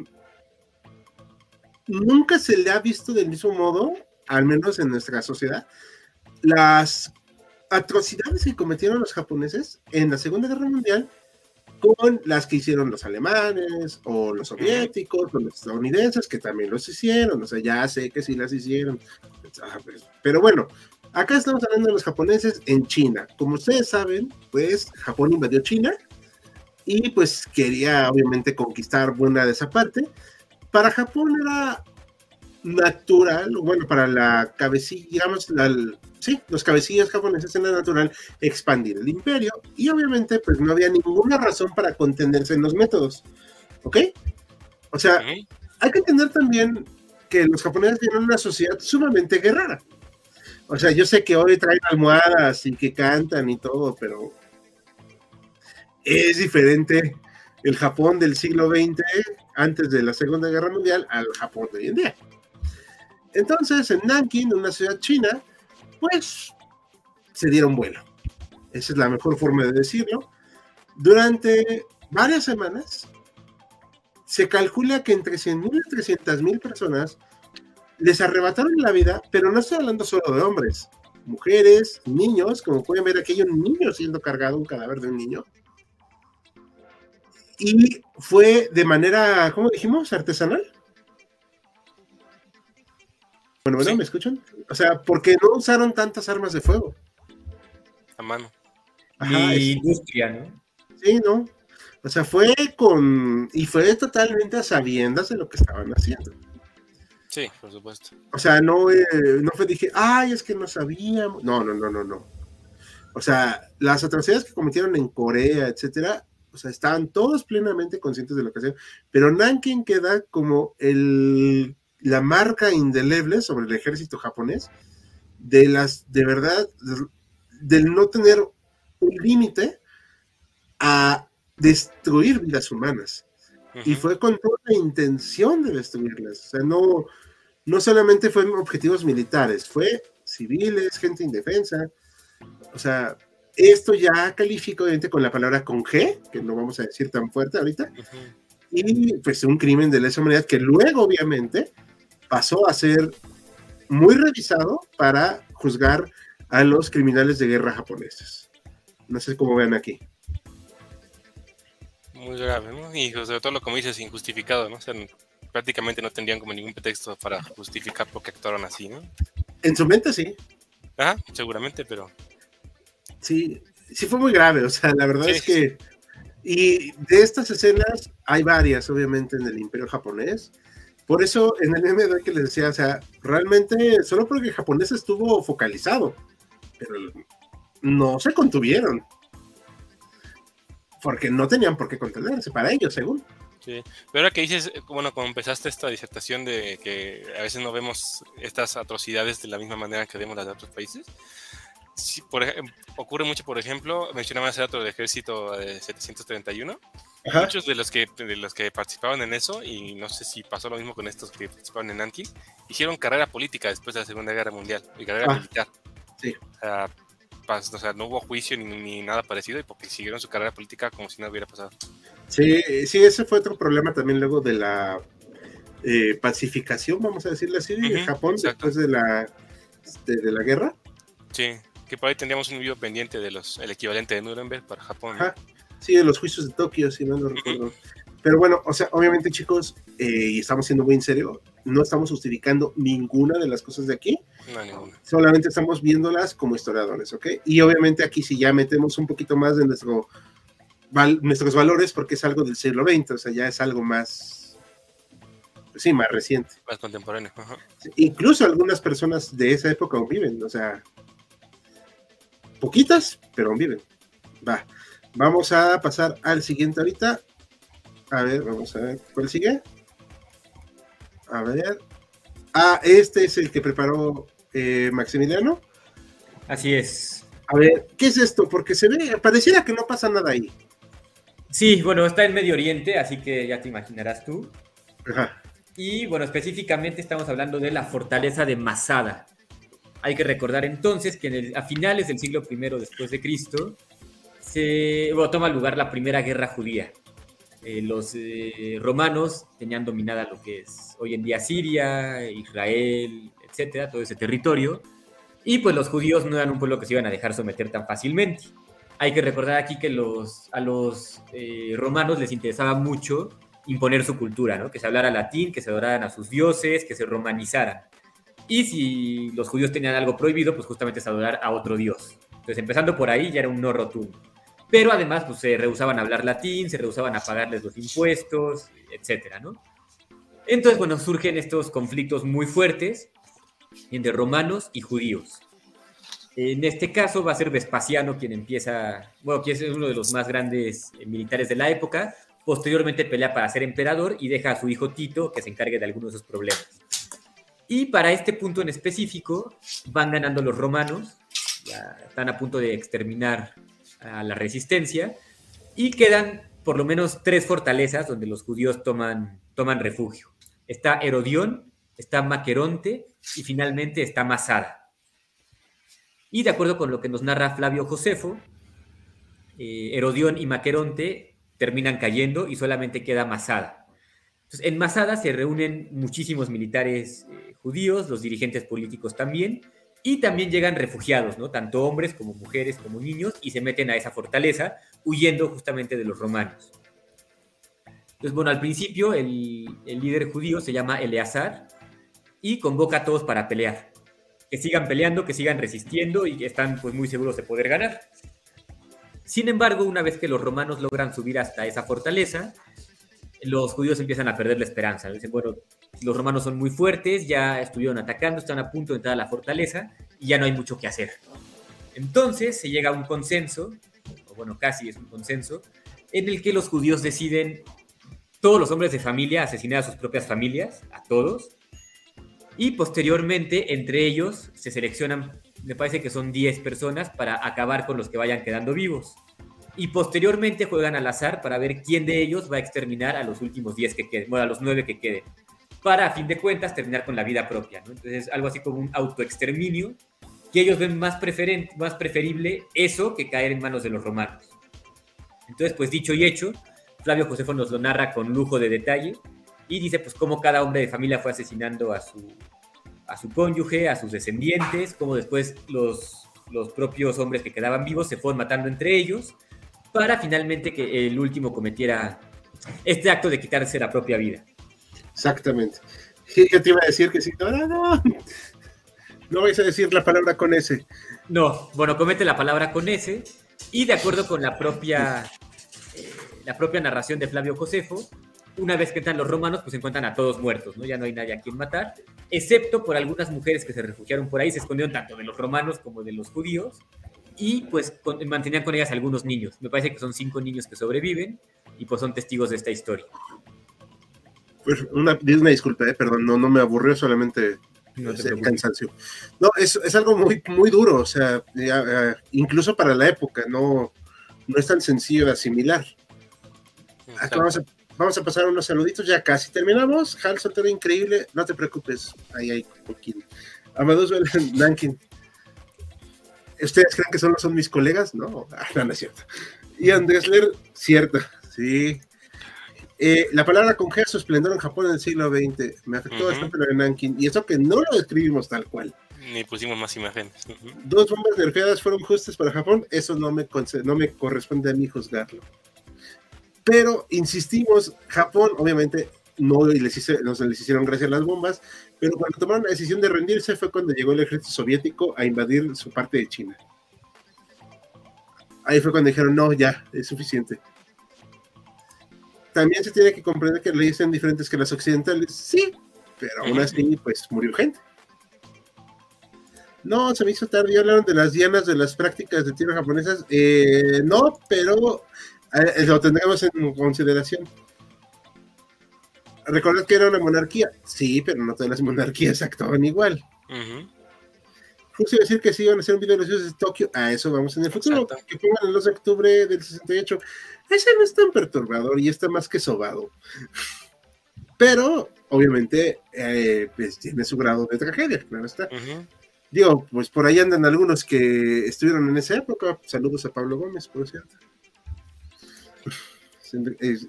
nunca se le ha visto del mismo modo, al menos en nuestra sociedad, las atrocidades que cometieron los japoneses en la Segunda Guerra Mundial con las que hicieron los alemanes o los soviéticos o los estadounidenses que también los hicieron, o sea, ya sé que sí las hicieron, ah, pues, pero bueno, acá estamos hablando de los japoneses en China. Como ustedes saben, pues Japón invadió China y pues quería obviamente conquistar buena de esa parte. Para Japón era natural, bueno, para la cabecilla, digamos, la, sí, los cabecillas japoneses en la natural expandir el imperio y obviamente pues no había ninguna razón para contenderse en los métodos, ¿ok? O sea, hay que entender también que los japoneses tienen una sociedad sumamente guerrera. O sea, yo sé que hoy traen almohadas y que cantan y todo, pero es diferente el Japón del siglo XX, antes de la Segunda Guerra Mundial, al Japón de hoy en día. Entonces, en Nanking, una ciudad china, pues se dieron vuelo. Esa es la mejor forma de decirlo. Durante varias semanas, se calcula que entre 100.000 y 300.000 personas les arrebataron la vida, pero no estoy hablando solo de hombres, mujeres, niños, como pueden ver aquí hay un niño siendo cargado, un cadáver de un niño. Y fue de manera, ¿cómo dijimos? Artesanal. Bueno, bueno, ¿me escuchan? O sea, porque no usaron tantas armas de fuego. A mano. Ajá, industria, ¿no? Sí, ¿no? O sea, fue con. Y fue totalmente a sabiendas de lo que estaban haciendo. Sí, por supuesto. O sea, no, eh, no fue dije, ay, es que no sabíamos. No, no, no, no, no. O sea, las atrocidades que cometieron en Corea, etcétera, o sea, estaban todos plenamente conscientes de lo que hacían. Pero Nanking queda como el, la marca indeleble sobre el ejército japonés de las, de verdad, del no tener un límite a destruir vidas humanas. Y fue con toda la intención de destruirlas. O sea, no, no solamente fueron objetivos militares, fue civiles, gente indefensa. O sea, esto ya califica obviamente con la palabra con G, que no vamos a decir tan fuerte ahorita. Y pues un crimen de lesa humanidad que luego obviamente pasó a ser muy revisado para juzgar a los criminales de guerra japoneses. No sé cómo vean aquí. Muy grave, ¿no? Y sobre todo lo como dices, injustificado, ¿no? O sea, prácticamente no tendrían como ningún pretexto para justificar por qué actuaron así, ¿no? En su mente sí. Ah, seguramente, pero. Sí, sí fue muy grave, o sea, la verdad es que. Y de estas escenas hay varias, obviamente, en el Imperio japonés. Por eso en el MD que les decía, o sea, realmente solo porque el japonés estuvo focalizado, pero no se contuvieron. Porque no tenían por qué contenerse para ellos, según. Sí, pero ahora que dices, bueno, cuando empezaste esta disertación de que a veces no vemos estas atrocidades de la misma manera que vemos las de otros países, por ocurre mucho, por ejemplo, mencionaba ese dato del ejército de 731. Muchos de los, que, de los que participaban en eso, y no sé si pasó lo mismo con estos que participaban en Anki, hicieron carrera política después de la Segunda Guerra Mundial, y carrera ah, militar. Sí. O sea, no hubo juicio ni, nada parecido, y porque siguieron su carrera política como si no hubiera pasado. Sí, sí, ese fue otro problema también luego de la eh, pacificación, vamos a decirle así, de Japón después de la, este, de la guerra. Sí. Que por ahí tendríamos un video pendiente de los el equivalente de Nuremberg para Japón. Sí, de los juicios de Tokio, si no lo recuerdo. Pero bueno, o sea, obviamente, chicos, eh, y estamos siendo muy en serio, no estamos justificando ninguna de las cosas de aquí. No, ninguna. Solamente estamos viéndolas como historiadores, ¿ok? Y obviamente aquí si ya metemos un poquito más de nuestro, nuestros valores, porque es algo del siglo XX, o sea, ya es algo más, sí, más reciente. Más contemporáneo. Incluso algunas personas de esa época aún viven, o sea, poquitas, pero viven. Va. Vamos a pasar al siguiente ahorita. A ver, vamos a ver. ¿Cuál sigue? A ver. Ah, este es el que preparó eh, Maximiliano. Así es. A ver, ¿qué es esto? Porque se ve, pareciera que no pasa nada ahí. Sí, bueno, está en Medio Oriente, así que ya te imaginarás tú. Ajá. Y bueno, específicamente estamos hablando de la fortaleza de Masada. Hay que recordar entonces que a finales del siglo I después de Cristo se toma lugar la primera guerra judía. Eh, los eh, romanos tenían dominada lo que es hoy en día Siria, Israel, etcétera, todo ese territorio. Y pues los judíos no eran un pueblo que se iban a dejar someter tan fácilmente. Hay que recordar aquí que a los eh, romanos les interesaba mucho imponer su cultura, ¿no? que se hablara latín, que se adoraran a sus dioses, que se romanizaran. Y si los judíos tenían algo prohibido, pues justamente es adorar a otro dios. Entonces, empezando por ahí, ya era un no rotundo. Pero además, pues se rehusaban a hablar latín, se rehusaban a pagarles los impuestos, etcétera, ¿no? Entonces, bueno, surgen estos conflictos muy fuertes entre romanos y judíos. En este caso va a ser Vespasiano quien empieza, bueno, que es uno de los más grandes eh, militares de la época. Posteriormente pelea para ser emperador y deja a su hijo Tito que se encargue de algunos de esos problemas. Y para este punto en específico van ganando los romanos, están a punto de exterminar a la resistencia y quedan por lo menos tres fortalezas donde los judíos toman, toman refugio. Está Herodión, está Maqueronte y finalmente está Masada. Y de acuerdo con lo que nos narra Flavio Josefo, eh, Herodión y Maqueronte terminan cayendo y solamente queda Masada. En Masada se reúnen muchísimos militares eh, judíos, los dirigentes políticos también, y también llegan refugiados, ¿no? Tanto hombres como mujeres como niños, y se meten a esa fortaleza huyendo justamente de los romanos. Entonces, bueno, al principio el, líder judío se llama Eleazar y convoca a todos para pelear. Que sigan peleando, que sigan resistiendo y que están pues muy seguros de poder ganar. Sin embargo, una vez que los romanos logran subir hasta esa fortaleza, los judíos empiezan a perder la esperanza. Dicen, bueno, los romanos son muy fuertes, ya estuvieron atacando, están a punto de entrar a la fortaleza y ya no hay mucho que hacer. Entonces se llega a un consenso, o bueno, casi es un consenso, en el que los judíos deciden, todos los hombres de familia, asesinar a sus propias familias, a todos, y posteriormente entre ellos se seleccionan, me parece que son 10 personas para acabar con los que vayan quedando vivos. Y posteriormente juegan al azar para ver quién de ellos va a exterminar a los últimos 10 que queden, bueno, a los 9 que queden, para a fin de cuentas terminar con la vida propia. ¿no? Entonces, algo así como un autoexterminio, que ellos ven más, preferente, más preferible eso que caer en manos de los romanos. Entonces, pues dicho y hecho, Flavio Josefo nos lo narra con lujo de detalle y dice pues cómo cada hombre de familia fue asesinando a su, a su cónyuge, a sus descendientes, cómo después los, los propios hombres que quedaban vivos se fueron matando entre ellos para finalmente que el último cometiera este acto de quitarse la propia vida. Exactamente. Yo te iba a decir que si no, no, no, no vais a decir la palabra con S. No, bueno, comete la palabra con S y de acuerdo con la propia, eh, la propia narración de Flavio Josefo, una vez que entran los romanos, pues se encuentran a todos muertos, ¿no? Ya no hay nadie a quien matar, excepto por algunas mujeres que se refugiaron por ahí, se escondieron tanto de los romanos como de los judíos, y pues mantenían con ellas algunos niños. Me parece que son cinco niños que sobreviven y pues son testigos de esta historia. Pues una, una disculpa, eh, perdón, no, no me aburrió, solamente no el cansancio. No, es, es, algo muy, muy duro, o sea, incluso para la época, no, no es tan sencillo de asimilar. vamos, a, vamos a, pasar unos saluditos, ya casi terminamos. Hal Soltero, increíble, no te preocupes, ahí hay poquín. Amados Nankin. ¿Ustedes creen que solo son mis colegas? No, ah, no, no es cierto. Ian Dessler, cierto, sí. Eh, la palabra con su esplendor en Japón en el siglo XX me afectó bastante lo de Nankin, y eso que no lo describimos tal cual. Ni pusimos más imágenes. Dos bombas nerfeadas fueron justas para Japón, eso no me, no me corresponde a mí juzgarlo. Pero insistimos, Japón obviamente no les, no se les hicieron gracias las bombas, pero cuando tomaron la decisión de rendirse fue cuando llegó el ejército soviético a invadir su parte de China. Ahí fue cuando dijeron, no, ya, es suficiente también se tiene que comprender que leyes son diferentes que las occidentales, sí, pero aún así, pues murió gente. No, se me hizo tarde, hablaron de las dianas de las prácticas de tierra japonesas. Eh, no, pero eh, lo tendremos en consideración. ¿Recordad que era una monarquía? Sí, pero no todas las monarquías actuaban igual. Justo iba a decir que sí iban a hacer un video de los dioses de Tokio. A eso vamos en el futuro. Que pongan el 2 de octubre del 68. Ese no es tan perturbador y está más que sobado. Pero, obviamente, eh, pues tiene su grado de tragedia, claro está. Digo, pues por ahí andan algunos que estuvieron en esa época. Saludos a Pablo Gómez, por cierto.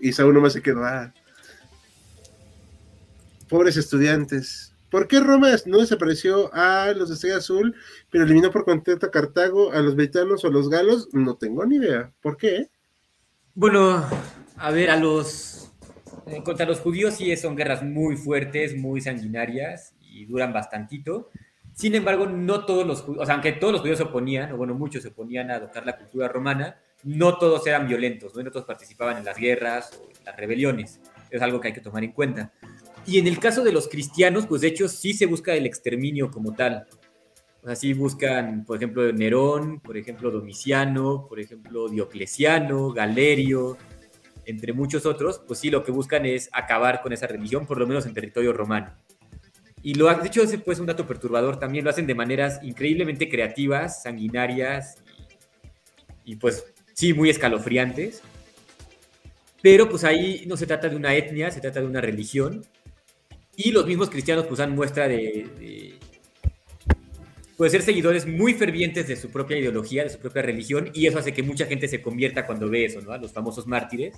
Y Saúl nomás se quedó. Ah. Pobres estudiantes. ¿Por qué Roma no desapareció a los de Estrella Azul, pero eliminó por completo a Cartago, a los britanos o a los galos? No tengo ni idea. ¿Por qué? Bueno, a ver, a los. Eh, contra los judíos sí son guerras muy fuertes, muy sanguinarias y duran bastantito. Sin embargo, no todos los judíos, o sea, aunque todos los judíos se oponían, o bueno, muchos se oponían a adoptar la cultura romana, no todos eran violentos, ¿no? todos participaban en las guerras o en las rebeliones. Es algo que hay que tomar en cuenta. Y en el caso de los cristianos, pues de hecho sí se busca el exterminio como tal. Así buscan, por ejemplo, Nerón, por ejemplo, Domiciano, por ejemplo, Diocleciano, Galerio, entre muchos otros, pues sí, lo que buscan es acabar con esa religión, por lo menos en territorio romano. Y lo ha dicho, ese pues un dato perturbador también, lo hacen de maneras increíblemente creativas, sanguinarias y pues sí, muy escalofriantes. Pero pues ahí no se trata de una etnia, se trata de una religión. Y los mismos cristianos pues dan muestra de puede ser seguidores muy fervientes de su propia ideología, de su propia religión, y eso hace que mucha gente se convierta cuando ve eso, ¿no? A los famosos mártires.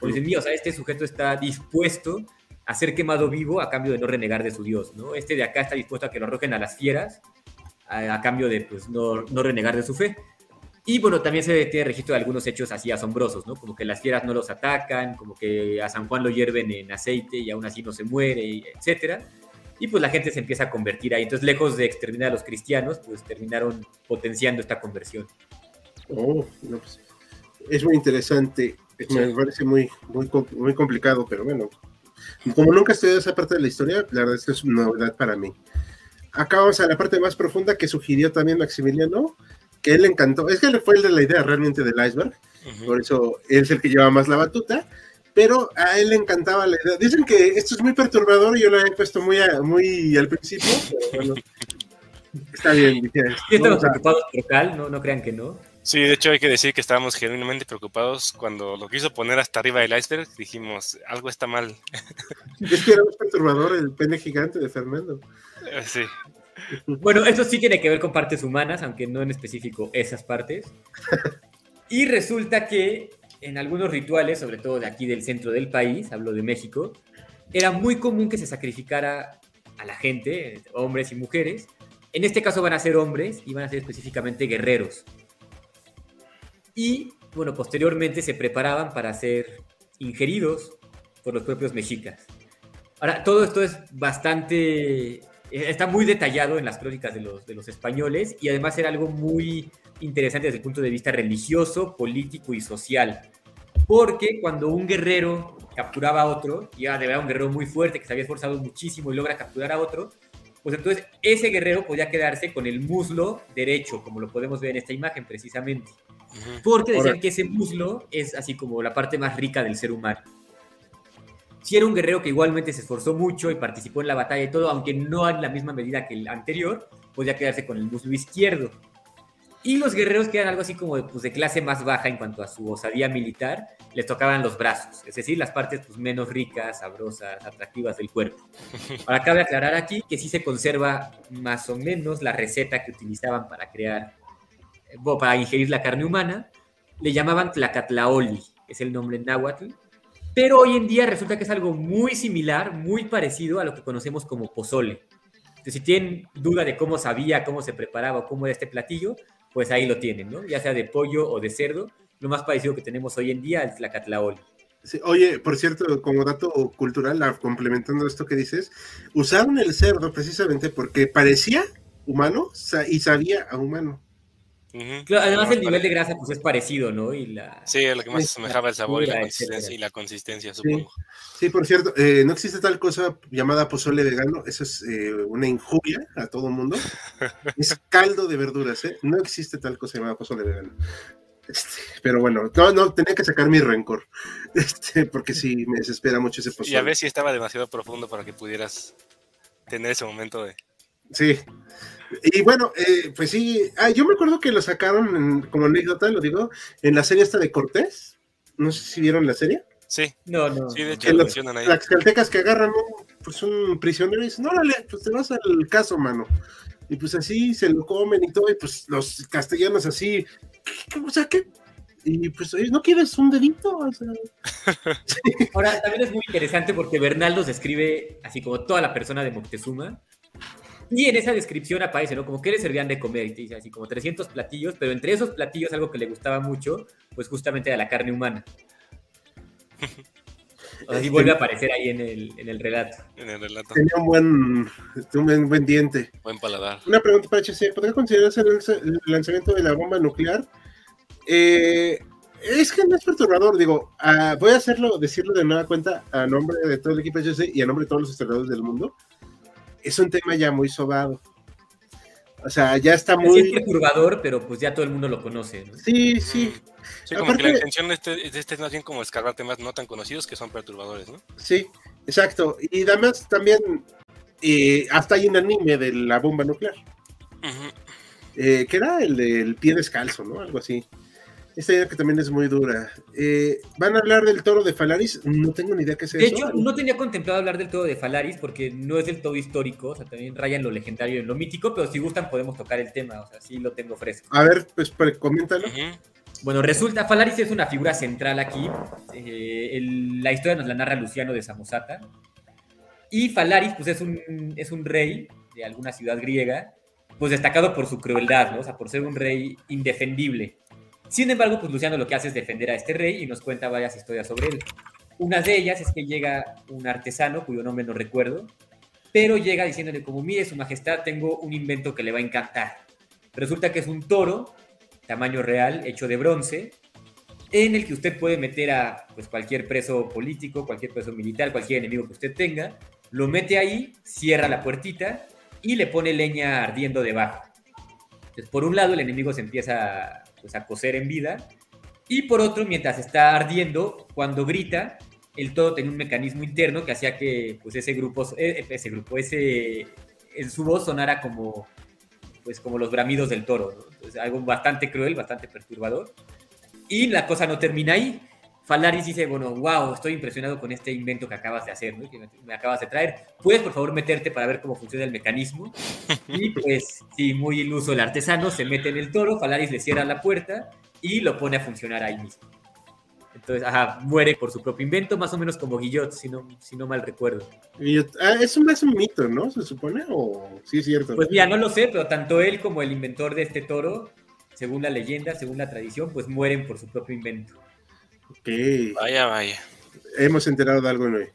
Porque dicen, o sea, este sujeto está dispuesto a ser quemado vivo a cambio de no renegar de su Dios, ¿no? Este de acá está dispuesto a que lo arrojen a las fieras a, cambio de, pues, no, no, renegar de su fe. Y bueno, también se tiene registro de algunos hechos así asombrosos, ¿no? Como que las fieras no los atacan, como que a San Juan lo hierven en aceite y aún así no se muere, etcétera y pues la gente se empieza a convertir ahí. Entonces, lejos de exterminar a los cristianos, pues terminaron potenciando esta conversión. Oh, no, pues. Es muy interesante. Me parece muy, muy, muy complicado, pero bueno. Como nunca he estudiado esa parte de la historia, la verdad es que es una novedad para mí. Acá vamos a la parte más profunda que sugirió también Maximiliano, que él le encantó. Es que él fue el de la idea realmente del iceberg, por eso él es el que lleva más la batuta, pero a él le encantaba la idea. Dicen que esto es muy perturbador y yo lo he puesto muy, muy al principio, pero bueno, está bien. estamos preocupados por Cal, no, no crean que no. Sí, de hecho hay que decir que estábamos genuinamente preocupados cuando lo quiso poner hasta arriba del iceberg. Dijimos, algo está mal. Es que era un perturbador el pene gigante de Fernando. Eh, sí. Bueno, eso sí tiene que ver con partes humanas, aunque no en específico esas partes. Y resulta que en algunos rituales, sobre todo de aquí del centro del país, hablo de México, era muy común que se sacrificara a la gente, hombres y mujeres. En este caso van a ser hombres y van a ser específicamente guerreros. Y bueno, posteriormente se preparaban para ser ingeridos por los propios mexicas. Ahora, todo esto es bastante, está muy detallado en las crónicas de los, de los españoles y además era algo muy interesante desde el punto de vista religioso, político y social. Porque cuando un guerrero capturaba a otro, y era de verdad un guerrero muy fuerte que se había esforzado muchísimo y logra capturar a otro, pues entonces ese guerrero podía quedarse con el muslo derecho, como lo podemos ver en esta imagen precisamente. Porque decían que ese muslo es así como la parte más rica del ser humano. Si era un guerrero que igualmente se esforzó mucho y participó en la batalla y todo, aunque no en la misma medida que el anterior, podía quedarse con el muslo izquierdo. Y los guerreros que eran algo así como de, pues, de clase más baja en cuanto a su osadía militar, les tocaban los brazos, es decir, las partes pues, menos ricas, sabrosas, atractivas del cuerpo. Ahora cabe aclarar aquí que sí se conserva más o menos la receta que utilizaban para crear, eh, para ingerir la carne humana, le llamaban tlacatlaoli, es el nombre en náhuatl, pero hoy en día resulta que es algo muy similar, muy parecido a lo que conocemos como pozole. Entonces, si tienen duda de cómo sabía, cómo se preparaba cómo era este platillo, pues ahí lo tienen, ¿no? Ya sea de pollo o de cerdo, lo más parecido que tenemos hoy en día es la catlaoli. Sí, oye, por cierto, como dato cultural, complementando esto que dices, usaron el cerdo precisamente porque parecía humano y sabía a humano. Además el nivel de grasa pues es parecido, ¿no? Y la, sí, lo que más asemejaba el sabor y la, consistencia, y la consistencia, supongo. Sí, por cierto, eh, no existe tal cosa llamada pozole vegano, eso es eh, una injuria a todo el mundo. es caldo de verduras, ¿eh? No existe tal cosa llamada pozole vegano. Este, pero bueno, no, no, tenía que sacar mi rencor, este, porque sí me desespera mucho ese pozole. Y a ver si estaba demasiado profundo para que pudieras tener ese momento de... Sí, y bueno, eh, pues sí, ah, yo me acuerdo que lo sacaron como anécdota, lo digo, en la serie esta de Cortés. No sé si vieron la serie. Sí. No, no. Sí, de hecho lo mencionan ahí. Las caltecas que agarran un, pues un prisionero y dicen, órale, pues te vas al caso, mano. Y pues así se lo comen y todo, y pues los castellanos así, ¿qué, o sea, ¿qué? Y pues, ¿no quieres un dedito? O sea, Ahora, también es muy interesante porque Bernaldo describe así como toda la persona de Moctezuma, y en esa descripción aparece, ¿no? Como que le servían de comer, y te dice así como 300 platillos, pero entre esos platillos algo que le gustaba mucho, pues justamente era la carne humana. O sea, sí vuelve a aparecer ahí en el, en el relato. En el relato. Tenía un buen, un buen, buen diente. Buen paladar. Una pregunta para HC, ¿podría considerarse el, lanzamiento de la bomba nuclear? Eh, es que no es perturbador, digo, uh, voy a hacerlo, decirlo de nueva cuenta a nombre de todo el equipo HC y a nombre de todos los historiadores del mundo es un tema ya muy sobado. O sea, ya está muy. Es perturbador, pero pues ya todo el mundo lo conoce. Sí, sí. Sí, como que la intención de este, de este es más bien como escarbar temas no tan conocidos que son perturbadores, ¿no? Sí, exacto. Y además también, eh, hasta hay un anime de la bomba nuclear. eh, que era el del pie descalzo, ¿no? Algo así. Esta idea que también es muy dura. Eh, ¿Van a hablar del toro de Falaris? No tengo ni idea qué es de eso. De hecho, no tenía contemplado hablar del toro de Falaris porque no es del todo histórico, o sea, también raya en lo legendario y en lo mítico, pero si gustan podemos tocar el tema, o sea, sí lo tengo fresco. A ver, pues, coméntalo. Bueno, resulta, Falaris es una figura central aquí. Eh, la historia nos la narra Luciano de Samosata. Y Falaris, pues es un, es un rey de alguna ciudad griega, pues destacado por su crueldad, ¿no? O sea, por ser un rey indefendible. Sin embargo, pues Luciano lo que hace es defender a este rey y nos cuenta varias historias sobre él. Una de ellas es que llega un artesano, cuyo nombre no recuerdo, pero llega diciéndole como, mire, su majestad, tengo un invento que le va a encantar. Resulta que es un toro, tamaño real, hecho de bronce, en el que usted puede meter a pues, cualquier preso político, cualquier preso militar, cualquier enemigo que usted tenga, lo mete ahí, cierra la puertita y le pone leña ardiendo debajo. Entonces, por un lado, el enemigo se empieza pues, a cocer en vida, y por otro, mientras está ardiendo, cuando grita, el todo tenía un mecanismo interno que hacía que pues, ese grupo, eh, ese grupo, ese, en su voz sonara como, pues, como los bramidos del toro. algo bastante cruel, bastante perturbador. Y la cosa no termina ahí. Falaris dice, bueno, wow, estoy impresionado con este invento que acabas de hacer, que me acabas de traer. ¿Puedes, por favor, meterte para ver cómo funciona el mecanismo? Y pues, sí, muy iluso el artesano, se mete en el toro, Falaris le cierra la puerta y lo pone a funcionar ahí mismo. Entonces, ajá, muere por su propio invento, más o menos como Guillot, si no, si no mal recuerdo. Ah, es un, es un mito, ¿no? ¿Se supone? ¿O sí es cierto? Pues mira, no lo sé, pero tanto él como el inventor de este toro, según la leyenda, según la tradición, pues mueren por su propio invento. Vaya, vaya. Hemos enterado de algo hoy.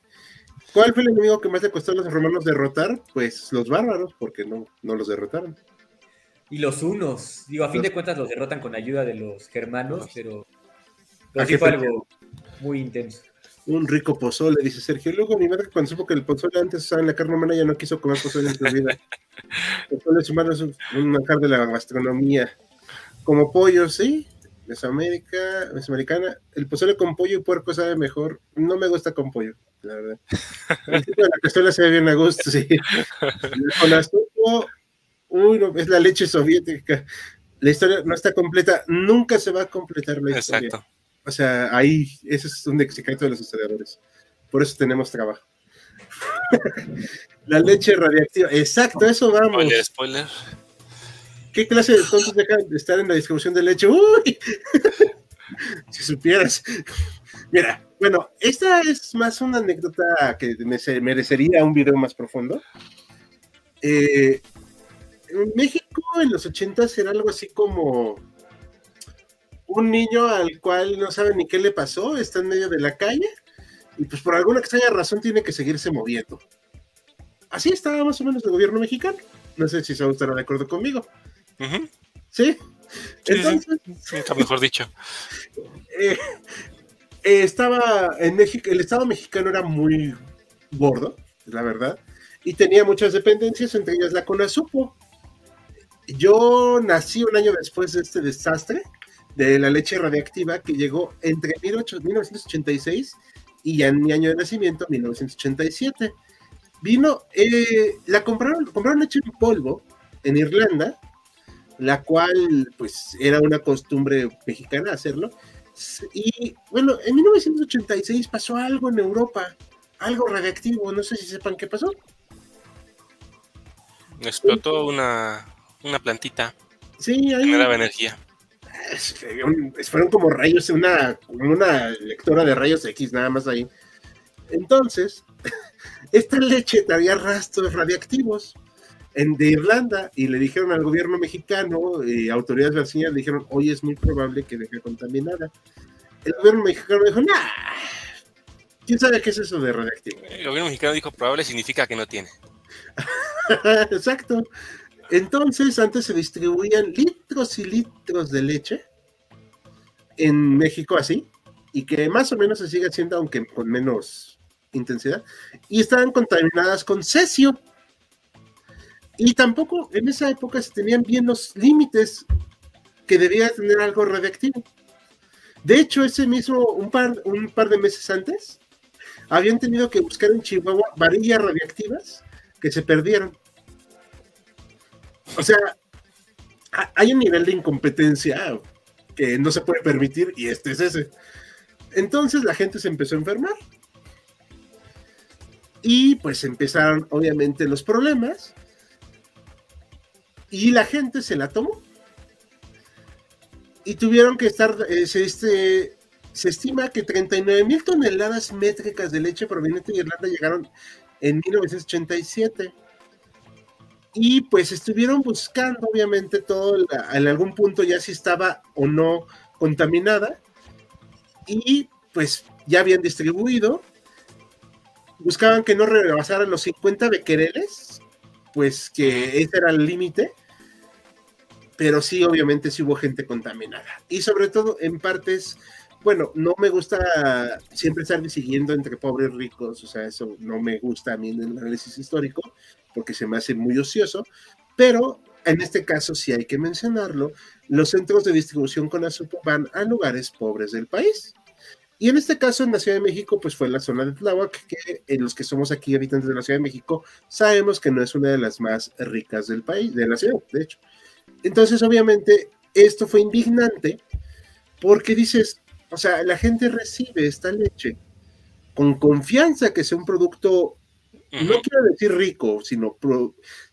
¿Cuál fue el enemigo que más le costó a los romanos derrotar? Pues los bárbaros, porque no, no los derrotaron. Y los unos, digo, a fin de cuentas los derrotan con ayuda de los germanos, pero, pero fue algo muy intenso. Un rico pozole, dice Sergio. Luego mi madre cuando supo que el pozole antes usaba en la carne humana ya no quiso comer pozole en su vida. Pozole humano es un, un manjar de la gastronomía. Como pollo, sí, Mesoamérica, Mesoamericana, el pozole con pollo y puerco sabe mejor. No me gusta con pollo, la verdad. El tipo de la cazuela se ve bien a gusto, sí. Con azúcar, uy, no, es la leche soviética. La historia no está completa, nunca se va a completar la historia. Exacto. O sea, ahí, ese es un secreto de los historiadores. Por eso tenemos trabajo. la leche radiactiva, exacto, eso vamos. Spoiler, spoiler. ¿Qué clase de tontos dejan de estar en la distribución de leche? ¡Uy! si supieras. Mira, bueno, esta es más una anécdota que merecería un video más profundo. Eh, en México en los 80 era algo así como un niño al cual no sabe ni qué le pasó, está en medio de la calle y pues por alguna extraña razón tiene que seguirse moviendo. Así estaba más o menos el gobierno mexicano. No sé si se estará de acuerdo conmigo. ¿Sí? Entonces, está mejor dicho. Eh, eh, estaba en México, el Estado mexicano era muy gordo, la verdad, y tenía muchas dependencias, entre ellas la CONASUPO. Yo nací un año después de este desastre de la leche radiactiva que llegó entre 1986 y en mi año de nacimiento, 1987. Vino, eh, la compraron, compraron leche en polvo en Irlanda la cual pues era una costumbre mexicana hacerlo. Y bueno, en 1986 pasó algo en Europa, algo radiactivo, no sé si sepan qué pasó. Explotó una, una plantita. Sí, ahí. Generaba energía. fueron como rayos, una, una lectora de rayos X, nada más ahí. Entonces, esta leche traía rastros radiactivos en, de Irlanda y le dijeron al gobierno mexicano, y autoridades brasileñas le dijeron, hoy es muy probable que deje contaminada. El gobierno mexicano dijo, nah, ¿quién sabe qué es eso de radiactivo? El gobierno mexicano dijo, probable significa que no tiene. Exacto. Entonces, antes se distribuían litros y litros de leche en México así, y que más o menos se sigue haciendo, aunque con menos intensidad, y estaban contaminadas con cesio. Y tampoco en esa época se tenían bien los límites que debía tener algo radiactivo. De hecho, ese mismo, un par, un par de meses antes, habían tenido que buscar en Chihuahua varillas radiactivas que se perdieron. O sea, hay un nivel de incompetencia que no se puede permitir y este es ese. Entonces la gente se empezó a enfermar. Y pues empezaron obviamente los problemas y la gente se la tomó. Y tuvieron que estar, eh, este, se estima que 39 mil toneladas métricas de leche proveniente de Irlanda llegaron en 1987. Y pues estuvieron buscando, obviamente, todo en algún punto ya si estaba o no contaminada. Y pues ya habían distribuido. Buscaban que no rebasaran los 50 bequereles, pues que ese era el límite, pero sí, obviamente, sí hubo gente contaminada. Y sobre todo en partes bueno, no me gusta siempre estar siguiendo entre pobres y ricos, o sea, eso no me gusta a mí en el análisis histórico, porque se me hace muy ocioso, pero en este caso sí hay que mencionarlo, los centros de distribución con azúcar van a lugares pobres del país. Y en este caso, en la Ciudad de México, pues fue la zona de Tláhuac, que en los que somos aquí habitantes de la Ciudad de México, sabemos que no es una de las más ricas del país, de la ciudad, de hecho. Entonces, obviamente, esto fue indignante, porque dices, o sea, la gente recibe esta leche con confianza que sea un producto, no quiero decir rico, sino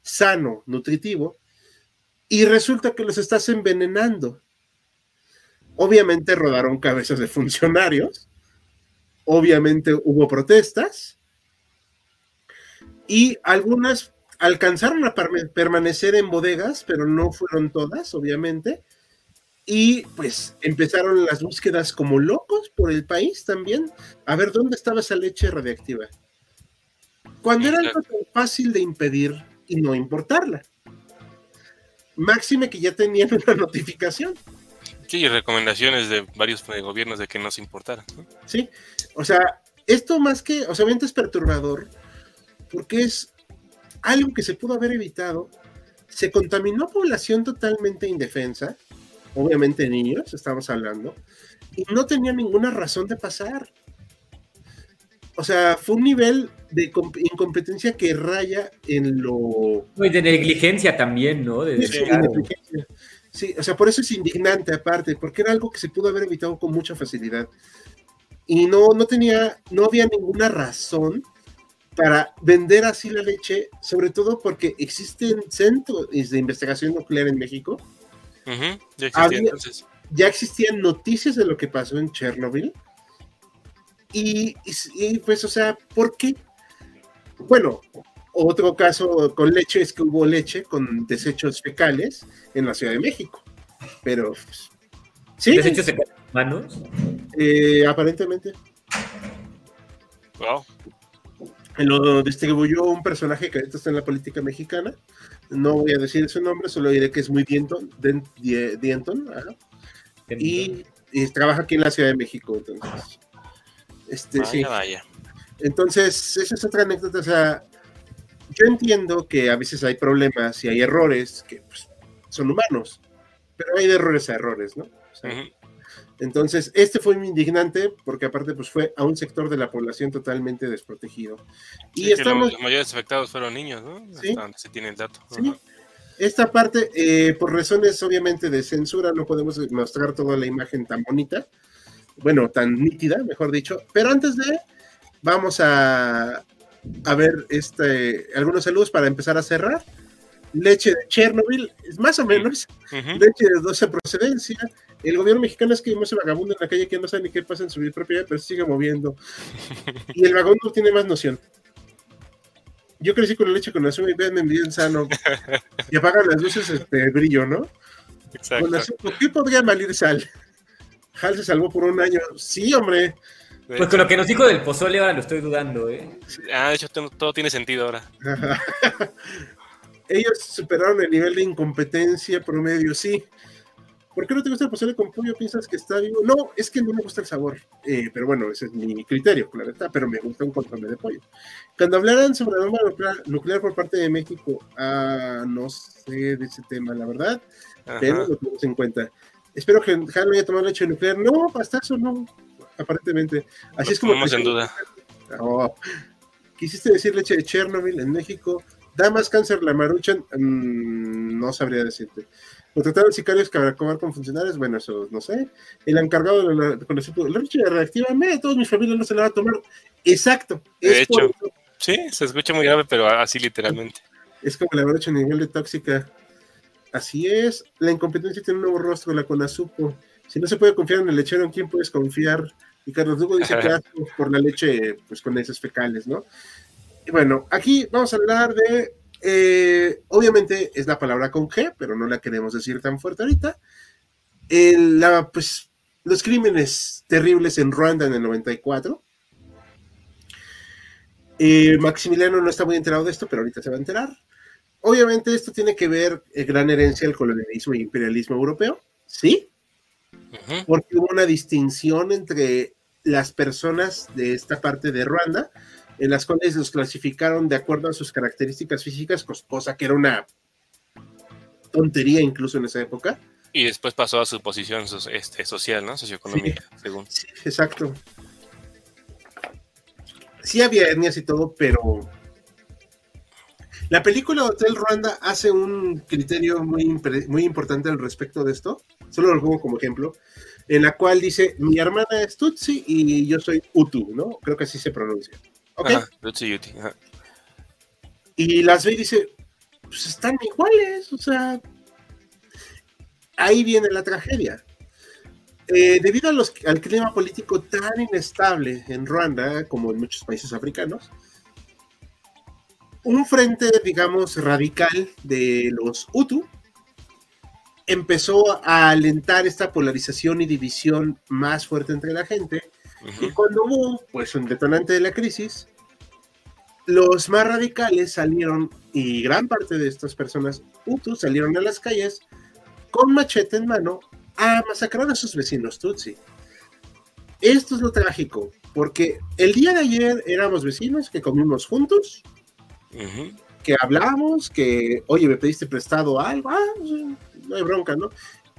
sano, nutritivo, y resulta que los estás envenenando. Obviamente rodaron cabezas de funcionarios, obviamente hubo protestas, y algunas alcanzaron a permanecer en bodegas, pero no fueron todas, obviamente, y pues empezaron las búsquedas como locos por el país también, a ver dónde estaba esa leche radiactiva. Cuando era algo tan fácil de impedir y no importarla. Máxime que ya tenían una notificación. Sí, y recomendaciones de varios gobiernos de que no se importara. Sí, o sea, esto más que, o sea, obviamente es perturbador, porque es algo que se pudo haber evitado. Se contaminó población totalmente indefensa, obviamente niños, estamos hablando, y no tenía ninguna razón de pasar. O sea, fue un nivel de incompetencia que raya en lo... Y de negligencia también, ¿no? De sí, sí, o sea, por eso es indignante aparte, porque era algo que se pudo haber evitado con mucha facilidad. Y no, no tenía, no había ninguna razón para vender así la leche, sobre todo porque existen centros de investigación nuclear en México ya, existían noticias de lo que pasó en Chernobyl. Y, pues, o sea, ¿por qué? Bueno, otro caso con leche es que hubo leche con desechos fecales en la Ciudad de México. Pero, pues, ¿sí? ¿Desechos fecales humanos? Eh, aparentemente. Wow. Lo distribuyó un personaje que ahorita está en la política mexicana, no voy a decir su nombre, solo diré que es muy Dienton, Dienton, y, trabaja aquí en la Ciudad de México, entonces. Este, vaya, sí. vaya. Entonces, esa es otra anécdota, o sea, yo entiendo que a veces hay problemas y hay errores que pues, son humanos, pero hay de errores a errores, ¿no? Entonces, este fue muy indignante porque aparte pues fue a un sector de la población totalmente desprotegido. y estamos... los, mayores afectados fueron niños, ¿no? ¿Sí? se tiene el dato. Sí. Esta parte, eh, por razones obviamente de censura, no podemos mostrar toda la imagen tan bonita, bueno, tan nítida, mejor dicho, pero antes de, vamos a, a ver este, algunos saludos para empezar a cerrar leche de Chernobyl, más o menos, leche de 12 procedencia. El gobierno mexicano es que el vagabundo en la calle que no sabe ni qué pasa en su propiedad, pero sigue moviendo. Y el vagabundo tiene más noción. Yo crecí con la leche con azúcar y veanme bien sano. Y apagan las luces, este brillo, ¿no? Exacto. Con ¿qué podría valer sal? Hal se salvó por un año. Sí, hombre. Pues con lo que nos dijo del pozole ahora lo estoy dudando, ¿eh? Ah, de hecho todo tiene sentido ahora. ellos superaron el nivel de incompetencia promedio, sí. ¿Por qué no te gusta el pozole con pollo? ¿Piensas que está vivo? No, es que no me gusta el sabor. Eh, pero bueno, ese es mi criterio, claro pero me gusta un control de pollo. Cuando hablaran sobre la bomba nuclear, por parte de México, ah, no sé de ese tema, la verdad, pero lo tenemos en cuenta. Espero que Jalo haya tomado leche nuclear. No, pastazo, no, aparentemente. Así es como. en duda. Oh, quisiste decir leche de Chernobyl en México. ¿Da más cáncer la maruchan? Mm, no sabría decirte. Contrataron sicarios para acabar con funcionarios, bueno, eso no sé. El encargado de la, con la leche reactiva, me, todos mis familias no se la van a tomar. Exacto. De hecho, sí, se escucha muy grave, pero así literalmente. Es como la marucha a nivel de tóxica. Así es. La incompetencia tiene un nuevo rostro, la CONASUPO. Si no se puede confiar en el lechero, ¿en quién puedes confiar? Y Carlos Dugo dice que por la leche, pues con esas fecales, ¿no? Y bueno, aquí vamos a hablar de, eh, obviamente es la palabra con G, pero no la queremos decir tan fuerte ahorita. la, pues, los crímenes terribles en Ruanda en el 94. Eh, Maximiliano no está muy enterado de esto, pero ahorita se va a enterar. Obviamente esto tiene que ver eh, gran herencia del colonialismo e imperialismo europeo, ¿sí? Porque hubo una distinción entre las personas de esta parte de Ruanda, en las cuales los clasificaron de acuerdo a sus características físicas, cosa que era una tontería incluso en esa época. Y después pasó a su posición este, social, ¿no? Socioeconómica, según. Sí, exacto. Sí había etnias y todo, pero la película Hotel Ruanda hace un criterio muy, muy importante al respecto de esto, solo lo pongo como ejemplo, en la cual dice, mi hermana es Tutsi y yo soy Utu, ¿no? Creo que así se pronuncia. ¿Ok? Tutsi Uti. Y las ve y dice, pues están iguales, o sea, ahí viene la tragedia. Eh, debido a los, al clima político tan inestable en Ruanda, como en muchos países africanos, un frente, digamos, radical de los Hutu empezó a alentar esta polarización y división más fuerte entre la gente. Y cuando hubo, pues, un detonante de la crisis, los más radicales salieron, y gran parte de estas personas Hutu salieron a las calles con machete en mano a masacrar a sus vecinos Tutsi. Esto es lo trágico, porque el día de ayer éramos vecinos que comimos juntos, que hablamos, que, oye, me pediste prestado algo, ah, no hay bronca, ¿no?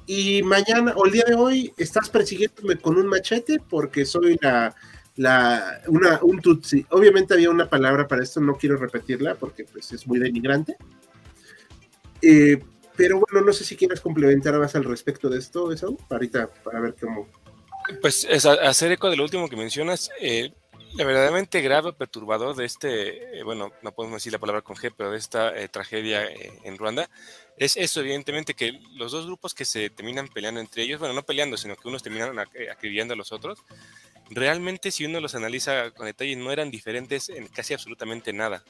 Y mañana, o el día de hoy, estás persiguiéndome con un machete porque soy la, la, una, un tutsi. Obviamente había una palabra para esto, no quiero repetirla porque pues, es muy denigrante. Eh, pero bueno, no sé si quieres complementar más al respecto de esto, eso, ahorita, para ver cómo. Pues es hacer eco de lo último que mencionas. Eh, la verdaderamente grave perturbador de este, eh, bueno, no podemos decir la palabra con G, pero de esta eh, tragedia eh, en Ruanda, es eso, evidentemente, que los dos grupos que se terminan peleando entre ellos, bueno, no peleando, sino que unos terminan acribillando a los otros, realmente si uno los analiza con detalle, no eran diferentes en casi absolutamente nada.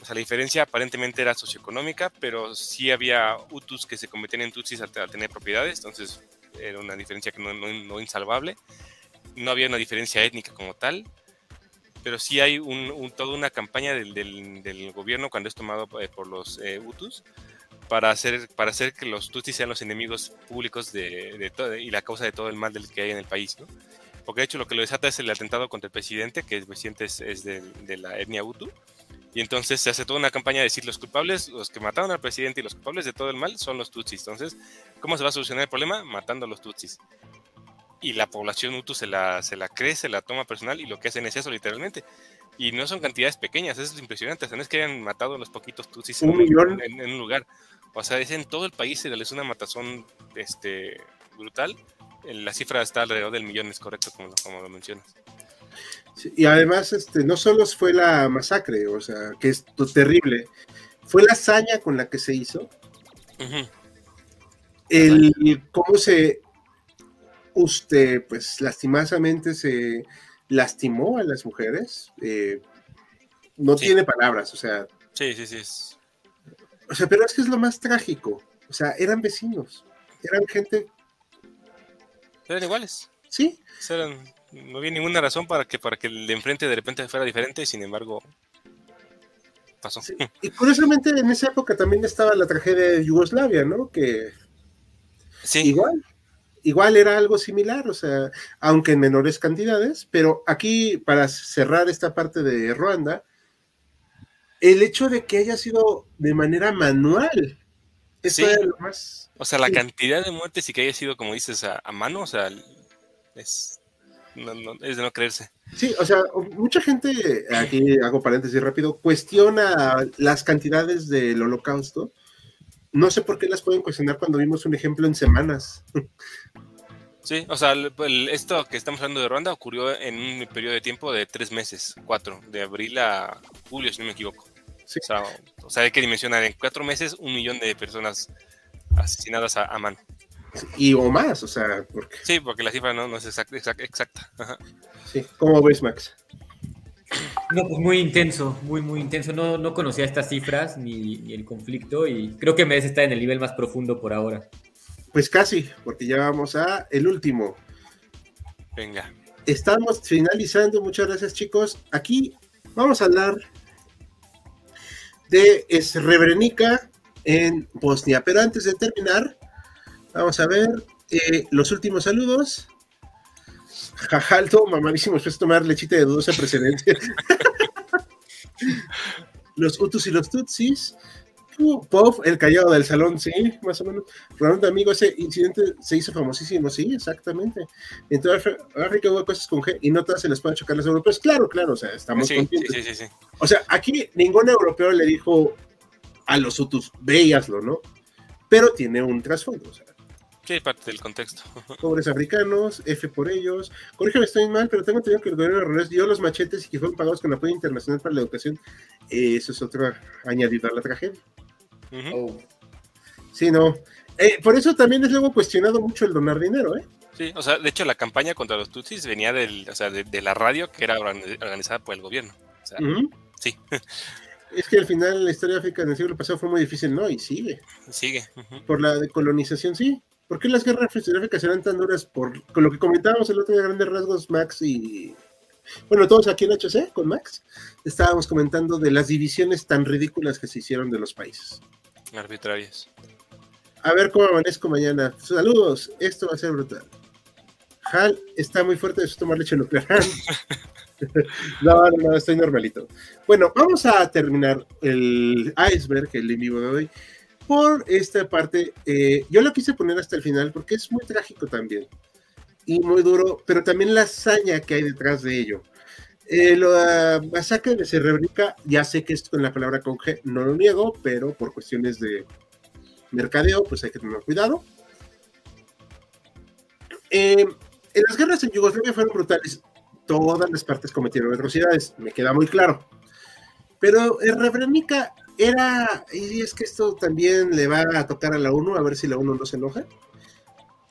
O sea, la diferencia aparentemente era socioeconómica, pero sí había Hutus que se convertían en Tutsis al, tener propiedades, entonces era una diferencia que no, no, no insalvable. No había una diferencia étnica como tal, pero sí hay un, toda una campaña del, del, gobierno cuando es tomado eh, por los eh, Hutus para hacer, para hacer que los Tutsis sean los enemigos públicos de, de y la causa de todo el mal del que hay en el país, ¿no? Porque de hecho lo que lo desata es el atentado contra el presidente, que el presidente es, es de, de, la etnia Hutu, y entonces se hace toda una campaña de decir los culpables, los que mataron al presidente y los culpables de todo el mal son los Tutsis. Entonces, ¿cómo se va a solucionar el problema? Matando a los Tutsis y la población Hutu se la, se la cree, se la toma personal y lo que hacen es eso literalmente. Y no son cantidades pequeñas, eso es impresionante. no es que hayan matado a los poquitos Tutsis en, en, un lugar. O sea, es en todo el país les una matazón este, brutal. La cifra está alrededor del millón, es correcto, como, como lo mencionas. y además, este, no solo fue la masacre, o sea, que es terrible, fue la hazaña con la que se hizo. El cómo se usted, pues lastimosamente se lastimó a las mujeres. Eh, no tiene palabras, o sea. Sí, sí, sí. O sea, pero es que es lo más trágico. O sea, eran vecinos, eran gente. Eran iguales. Sí. no había ninguna razón para que, para que el de enfrente de repente fuera diferente, sin embargo, pasó. Y curiosamente en esa época también estaba la tragedia de Yugoslavia, ¿no? Que sí. igual igual era algo similar, o sea, aunque en menores cantidades, pero aquí, para cerrar esta parte de Ruanda, el hecho de que haya sido de manera manual, eso es lo más... O sea, la cantidad de muertes y que haya sido, como dices, a, mano, o sea, es, es de no creerse. Sí, o sea, mucha gente, aquí hago paréntesis rápido, cuestiona las cantidades del holocausto, no sé por qué las pueden cuestionar cuando vimos un ejemplo en semanas. Sí, o sea, esto que estamos hablando de Ruanda ocurrió en un periodo de tiempo de tres meses, cuatro, de abril a julio, si no me equivoco. Sí. O, sea, hay que dimensionar en cuatro meses un millón de personas asesinadas a, mano. Y o más, o sea, porque... Sí, porque la cifra no, es exacta. exacta. Sí, ¿cómo ves, Max? No, pues muy intenso, muy, muy intenso. No, no conocía estas cifras ni, el conflicto y creo que merece estar en el nivel más profundo por ahora. Pues casi, porque ya vamos a el último. Venga. Estamos finalizando, muchas gracias chicos. Aquí vamos a hablar de Srebrenica en Bosnia. Pero antes de terminar, vamos a ver eh, los últimos saludos. Jajalto, mamadísimo, después de tomar lechita de dudosa precedencia. los Utus y los Tutsis. Puff, el callado del salón, sí, más o menos. Ronaldo, amigo, ese incidente se hizo famosísimo, sí, exactamente. En toda África hubo cosas con G y no todas se les puede chocar los europeos. Claro, claro, o sea, estamos Sí, conscientes. sí, sí. O sea, aquí ningún europeo le dijo a los Hutus, ve y hazlo, ¿no? Pero tiene un trasfondo, o sea, Sí, parte del contexto. pobres africanos, F por ellos. Corrígeme, estoy mal, pero tengo entendido que el gobierno de Rodríguez dio los machetes y que fueron pagados con apoyo internacional para la educación. Eso es otro añadido a la tragedia. Ujú. Oh. Sí, no. Eh, por eso también es luego cuestionado mucho el donar dinero, ¿eh? Sí, o sea, de hecho la campaña contra los Tutsis venía del, o sea, de, de la radio que era organ- organizada por el gobierno. O sea, sí, Es que al final la historia de África en el siglo pasado fue muy difícil, ¿no? Y sigue. sigue. Por la decolonización, sí. ¿Por qué las guerras fisiográficas eran tan duras? Por con lo que comentábamos el otro día, grandes rasgos, Max y. Bueno, todos aquí en HC con Max estábamos comentando de las divisiones tan ridículas que se hicieron de los países. Arbitrarias. A ver cómo amanezco mañana. Saludos, esto va a ser brutal. Hal está muy fuerte de su tomar leche nuclear. no, no, no, estoy normalito. Bueno, vamos a terminar el iceberg, el en vivo de hoy, por esta parte. eh, yo lo quise poner hasta el final porque es muy trágico también y muy duro, pero también la hazaña que hay detrás de ello. Eh, la masacre de Srebrenica, ya sé que esto con la palabra con G no lo niego, pero por cuestiones de mercadeo, pues hay que tener cuidado. Eh, en las guerras en Yugoslavia fueron brutales. Todas las partes cometieron atrocidades, me queda muy claro. Pero en Srebrenica era, y es que esto también le va a tocar a la ONU, a ver si la ONU no se enoja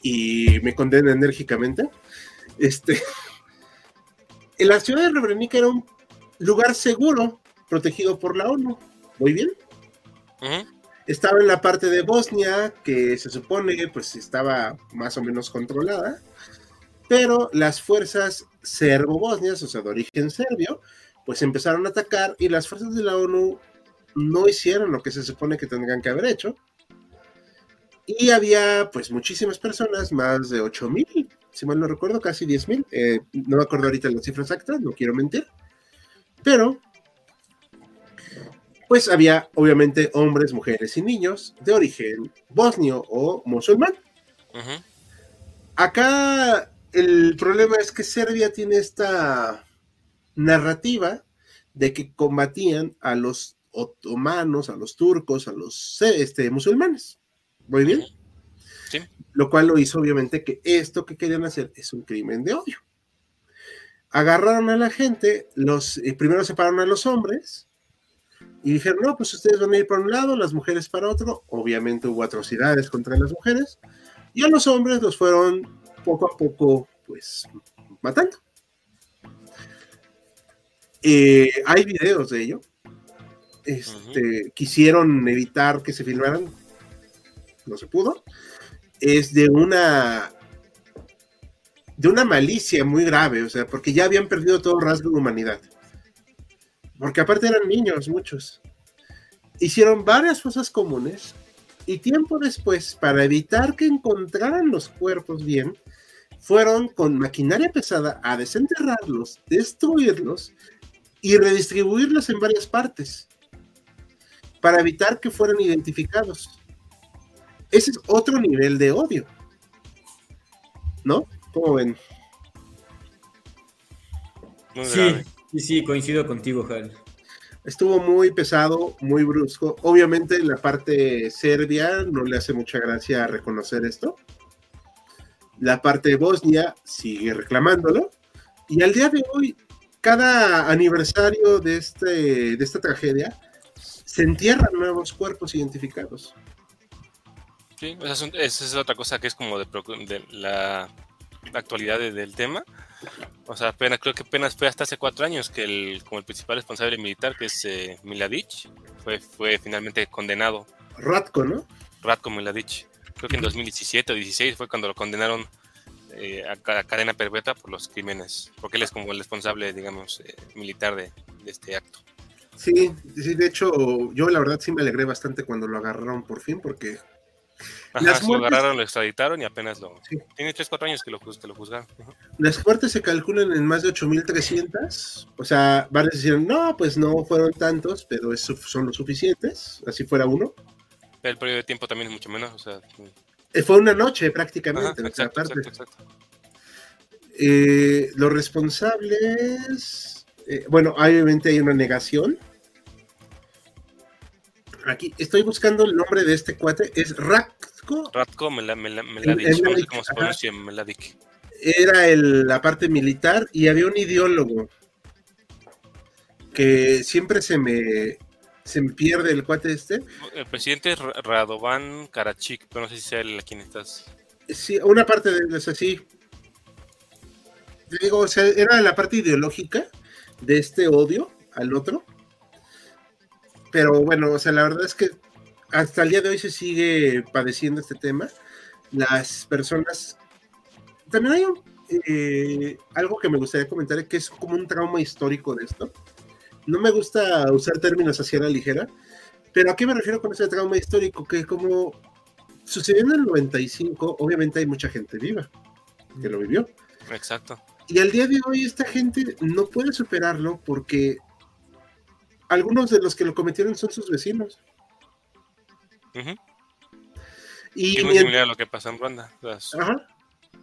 y me condena enérgicamente. Este, en la ciudad de Srebrenica era un lugar seguro, protegido por la ONU. Muy bien. Estaba en la parte de Bosnia, que se supone pues estaba más o menos controlada, pero las fuerzas serbo-bosnias, o sea, de origen serbio, pues empezaron a atacar y las fuerzas de la ONU no hicieron lo que se supone que tendrían que haber hecho. Y había pues muchísimas personas, más de 8 mil, si mal no recuerdo, casi 10 mil. eh, no me acuerdo ahorita la cifra exacta, no quiero mentir. Pero pues había obviamente hombres, mujeres y niños de origen bosnio o musulmán. Acá el problema es que Serbia tiene esta narrativa de que combatían a los otomanos, a los turcos, a los este, musulmanes. Muy bien. Lo cual lo hizo obviamente que esto que querían hacer es un crimen de odio. Agarraron a la gente, los eh, primero separaron a los hombres y dijeron, no, pues ustedes van a ir para un lado, las mujeres para otro. Obviamente hubo atrocidades contra las mujeres y a los hombres los fueron poco a poco, pues, matando. Eh, hay videos de ello. Este, Quisieron evitar que se filmaran, no se pudo. Es de una de una malicia muy grave, o sea, porque ya habían perdido todo rasgo de humanidad. Porque aparte eran niños, muchos. Hicieron varias fosas comunes y tiempo después, para evitar que encontraran los cuerpos bien, fueron con maquinaria pesada a desenterrarlos, destruirlos y redistribuirlos en varias partes para evitar que fueran identificados. Ese es otro nivel de odio. ¿No? ¿Cómo ven? Muy Sí, grave. sí, sí, coincido contigo, Hal. Estuvo muy pesado, muy brusco. Obviamente la parte serbia no le hace mucha gracia reconocer esto. La parte de Bosnia sigue reclamándolo. Y al día de hoy, cada aniversario de, este, de esta tragedia, se entierran nuevos cuerpos identificados. Sí, esa es, un- esa es otra cosa que es como de, de la, actualidad de- del tema. O sea, apenas, creo que apenas fue hasta hace cuatro años que el, como el principal responsable militar, que es eh, Miladic, fue, fue finalmente condenado. Ratko, ¿no? Ratko Miladic. Creo que en 2017 o 16 fue cuando lo condenaron eh, a, a cadena perpetua por los crímenes, porque él es como el responsable, digamos, eh, militar de, de este acto. Sí, sí, de hecho, yo la verdad sí me alegré bastante cuando lo agarraron por fin, porque Ajá, Las lo muertes- agarraron, lo extraditaron y apenas lo. Sí. Tiene 3, 4 años que lo, que lo juzgaron. Ajá. Las muertes se calculan en más de 8.300. O sea, varios decían, no, pues no fueron tantos, pero es son los suficientes. Así fuera uno. Pero el periodo de tiempo también es mucho menos. O sea, Eh, Fue una noche ajá, prácticamente. sea, exacto, exacto. Eh, los responsables, eh, bueno, obviamente hay una negación. Aquí estoy buscando el nombre de este cuate, es Ratko, Ratko Mela- Mela- Meladic, El- el no sé Meladic, cómo se ajá. pronuncia Meladic. era el- la parte militar y había un ideólogo que siempre se me, se me pierde el cuate este. El presidente es Ra- Radovan Karachik, pero no sé si sea el a quien estás. Sí, una parte de él es así. Te Digo, o sea, era la parte ideológica de este odio al otro. Pero bueno, o sea, la verdad es que hasta el día de hoy se sigue padeciendo este tema. Las personas. También hay un, eh, algo que me gustaría comentar, que es como un trauma histórico de esto. No me gusta usar términos así a la ligera, pero ¿a qué me refiero con ese trauma histórico? Que como sucedió en el 95, obviamente hay mucha gente viva que lo vivió. Exacto. Y al día de hoy esta gente no puede superarlo porque algunos de los que lo cometieron son sus vecinos. Y Es muy similar a lo que pasa en Ruanda. Ajá,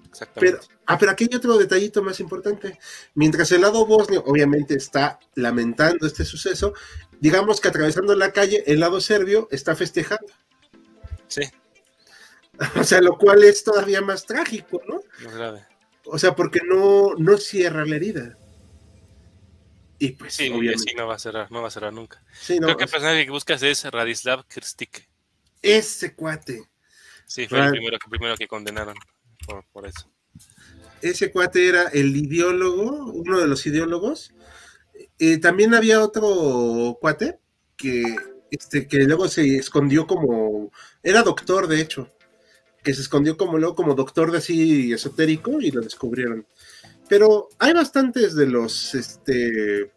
exactamente. pero, ah, pero aquí hay otro detallito más importante. Mientras el lado bosnio obviamente está lamentando este suceso, digamos que atravesando la calle, el lado serbio está festejando. Sí, O sea, lo cual es todavía más trágico, ¿no? más grave. O sea, porque no, no cierra la herida. Y pues, Sí, obviamente. así no va a cerrar, no va a cerrar nunca. Sí, no, Creo que el personaje que buscas es Radislav Kirstik. ese cuate, Sí, fue el primero, que- primero que condenaron por, por eso. ese cuate era el ideólogo, uno de los ideólogos. Eh, también había otro cuate que, este, que luego se escondió como, era doctor de hecho, que se escondió como luego como doctor de así esotérico y lo descubrieron. Pero hay bastantes de los, este,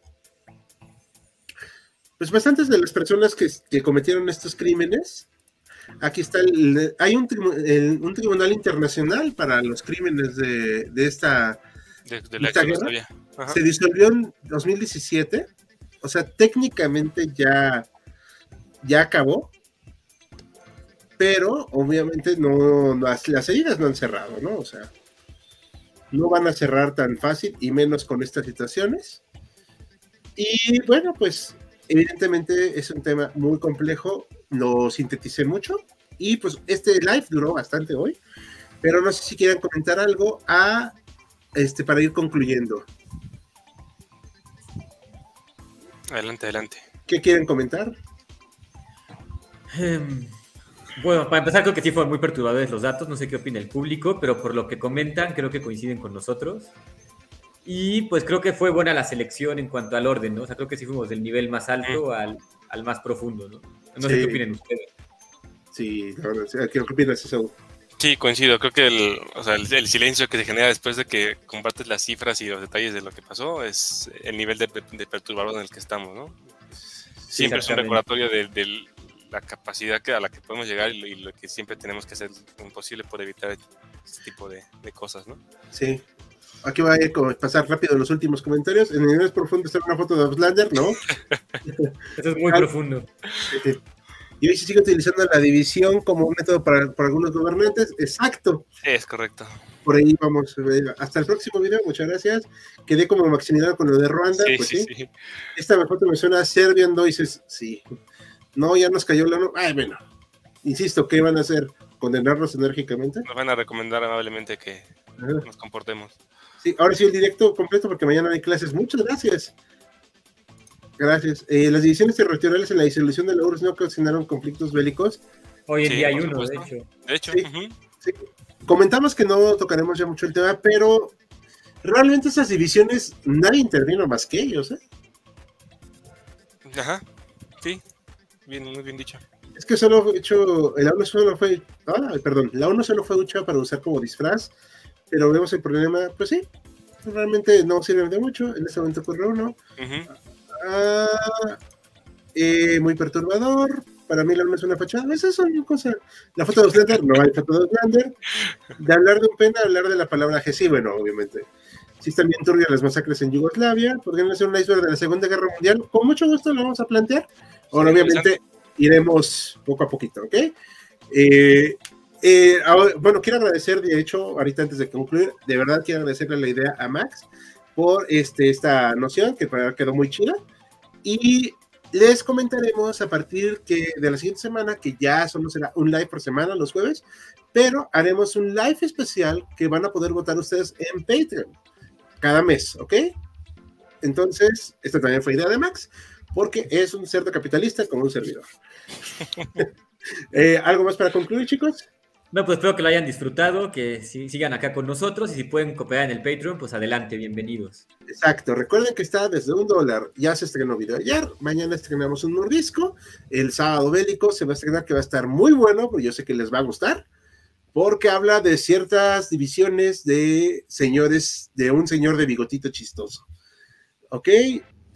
pues bastantes de las personas que, que cometieron estos crímenes. Aquí está, el- hay un, el- un tribunal internacional para los crímenes de, de esta, De, de la ¿Esta guerra? Se disolvió en 2017, o sea, técnicamente ya, ya acabó, pero obviamente no, no- las heridas no han cerrado, ¿no? O sea, no van a cerrar tan fácil y menos con estas situaciones. Y bueno, pues evidentemente es un tema muy complejo, lo sinteticé mucho y pues este live duró bastante hoy, pero no sé si quieran comentar algo a, este, para ir concluyendo. Adelante, adelante. ¿Qué quieren comentar? Em, Bueno, para empezar, creo que sí fueron muy perturbadores los datos. No sé qué opina el público, pero por lo que comentan, creo que coinciden con nosotros. Y pues creo que fue buena la selección en cuanto al orden, ¿no? O sea, creo que sí fuimos del nivel más alto al, al más profundo, ¿no? No sé Sí. qué opinan ustedes. Sí, la verdad, sí. ¿qué opinas eso? Sí, coincido. Creo que el, o sea, el, el silencio que se genera después de que compartes las cifras y los detalles de lo que pasó es el nivel de, de perturbador en el que estamos, ¿no? Siempre es un recordatorio de, de la capacidad que, a la que podemos llegar y lo, y lo que siempre tenemos que hacer imposible por evitar este tipo de, de cosas, ¿no? Sí. Aquí voy a como pasar rápido los últimos comentarios. En el nivel profundo está una foto de Outlander, ¿no? Eso es muy Ah. profundo. Y hoy se sigue utilizando la división como un método para, para algunos gobernantes. Exacto. Es correcto. Por ahí vamos. eh, Hasta el próximo video. Muchas gracias. Quedé como Maximiliano con lo de Ruanda. Sí, pues sí, sí. sí. Esta foto me suena a Serbian Voices. Sí. No, ya nos cayó la. no- Ay, bueno. Insisto, ¿qué van a hacer? ¿Condenarnos enérgicamente? Nos van a recomendar amablemente que Ajá. nos comportemos. Sí, ahora sí el directo completo porque mañana hay clases. Muchas gracias. Gracias. Eh, las divisiones territoriales en la disolución de la URSS no ocasionaron conflictos bélicos. Hoy en Sí, día hay uno, de hecho. De hecho, Sí. ujú, Comentamos que no tocaremos ya mucho el tema, pero realmente esas divisiones nadie intervino más que ellos. ¿eh? ajá, sí, bien, muy bien dicho. Es que solo hecho, la ONU solo fue, ah, perdón, la ONU solo fue hecha para usar como disfraz, pero vemos el problema, pues sí, realmente no sirve de mucho. En este momento ocurre uno. Ujú. Ah, eh, muy perturbador. Para mí la luna es una fachada. Es una cosa. La foto de Slender, no hay foto de Slender. De hablar de un pena, hablar de la palabra que sí, bueno, obviamente. Si están bien turbias las masacres en Yugoslavia, podrían hacer un iceberg de la Segunda Guerra Mundial. Con mucho gusto lo vamos a plantear. Ahora, obviamente, iremos poco a poquito, ¿ok? Eh, eh, bueno, quiero agradecer, de hecho, ahorita antes de concluir, de verdad quiero agradecerle la idea a Max por este, esta noción que para quedó muy chida. Y les comentaremos a partir que de la siguiente semana, que ya solo será un live por semana los jueves, pero haremos un live especial que van a poder votar ustedes en Patreon cada mes, ¿ok? Entonces, esta también fue idea de Max, porque es un cerdo capitalista con un servidor. Eh, ¿Algo más para concluir, chicos? No, pues espero que lo hayan disfrutado, que sigan acá con nosotros y si pueden cooperar en el Patreon, pues adelante, bienvenidos. Exacto, recuerden que está desde un dólar, ya se estrenó video ayer, mañana estrenamos un mordisco, el sábado bélico se va a estrenar que va a estar muy bueno, porque yo sé que les va a gustar porque habla de ciertas divisiones de señores, de un señor de bigotito chistoso. ¿Ok?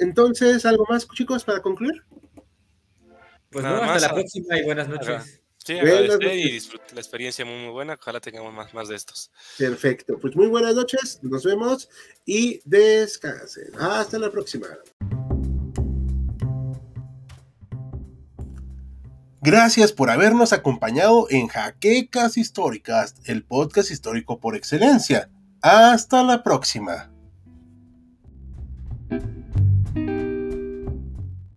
Entonces, ¿algo más, chicos, para concluir? Pues nada hasta la próxima y buenas noches. Sí, agradecer y disfruté la experiencia muy, muy buena. Ojalá tengamos más, más de estos. Perfecto. Pues muy buenas noches. Nos vemos y descansen. Hasta la próxima. Gracias por habernos acompañado en Jaquecas Históricas, el podcast histórico por excelencia. Hasta la próxima.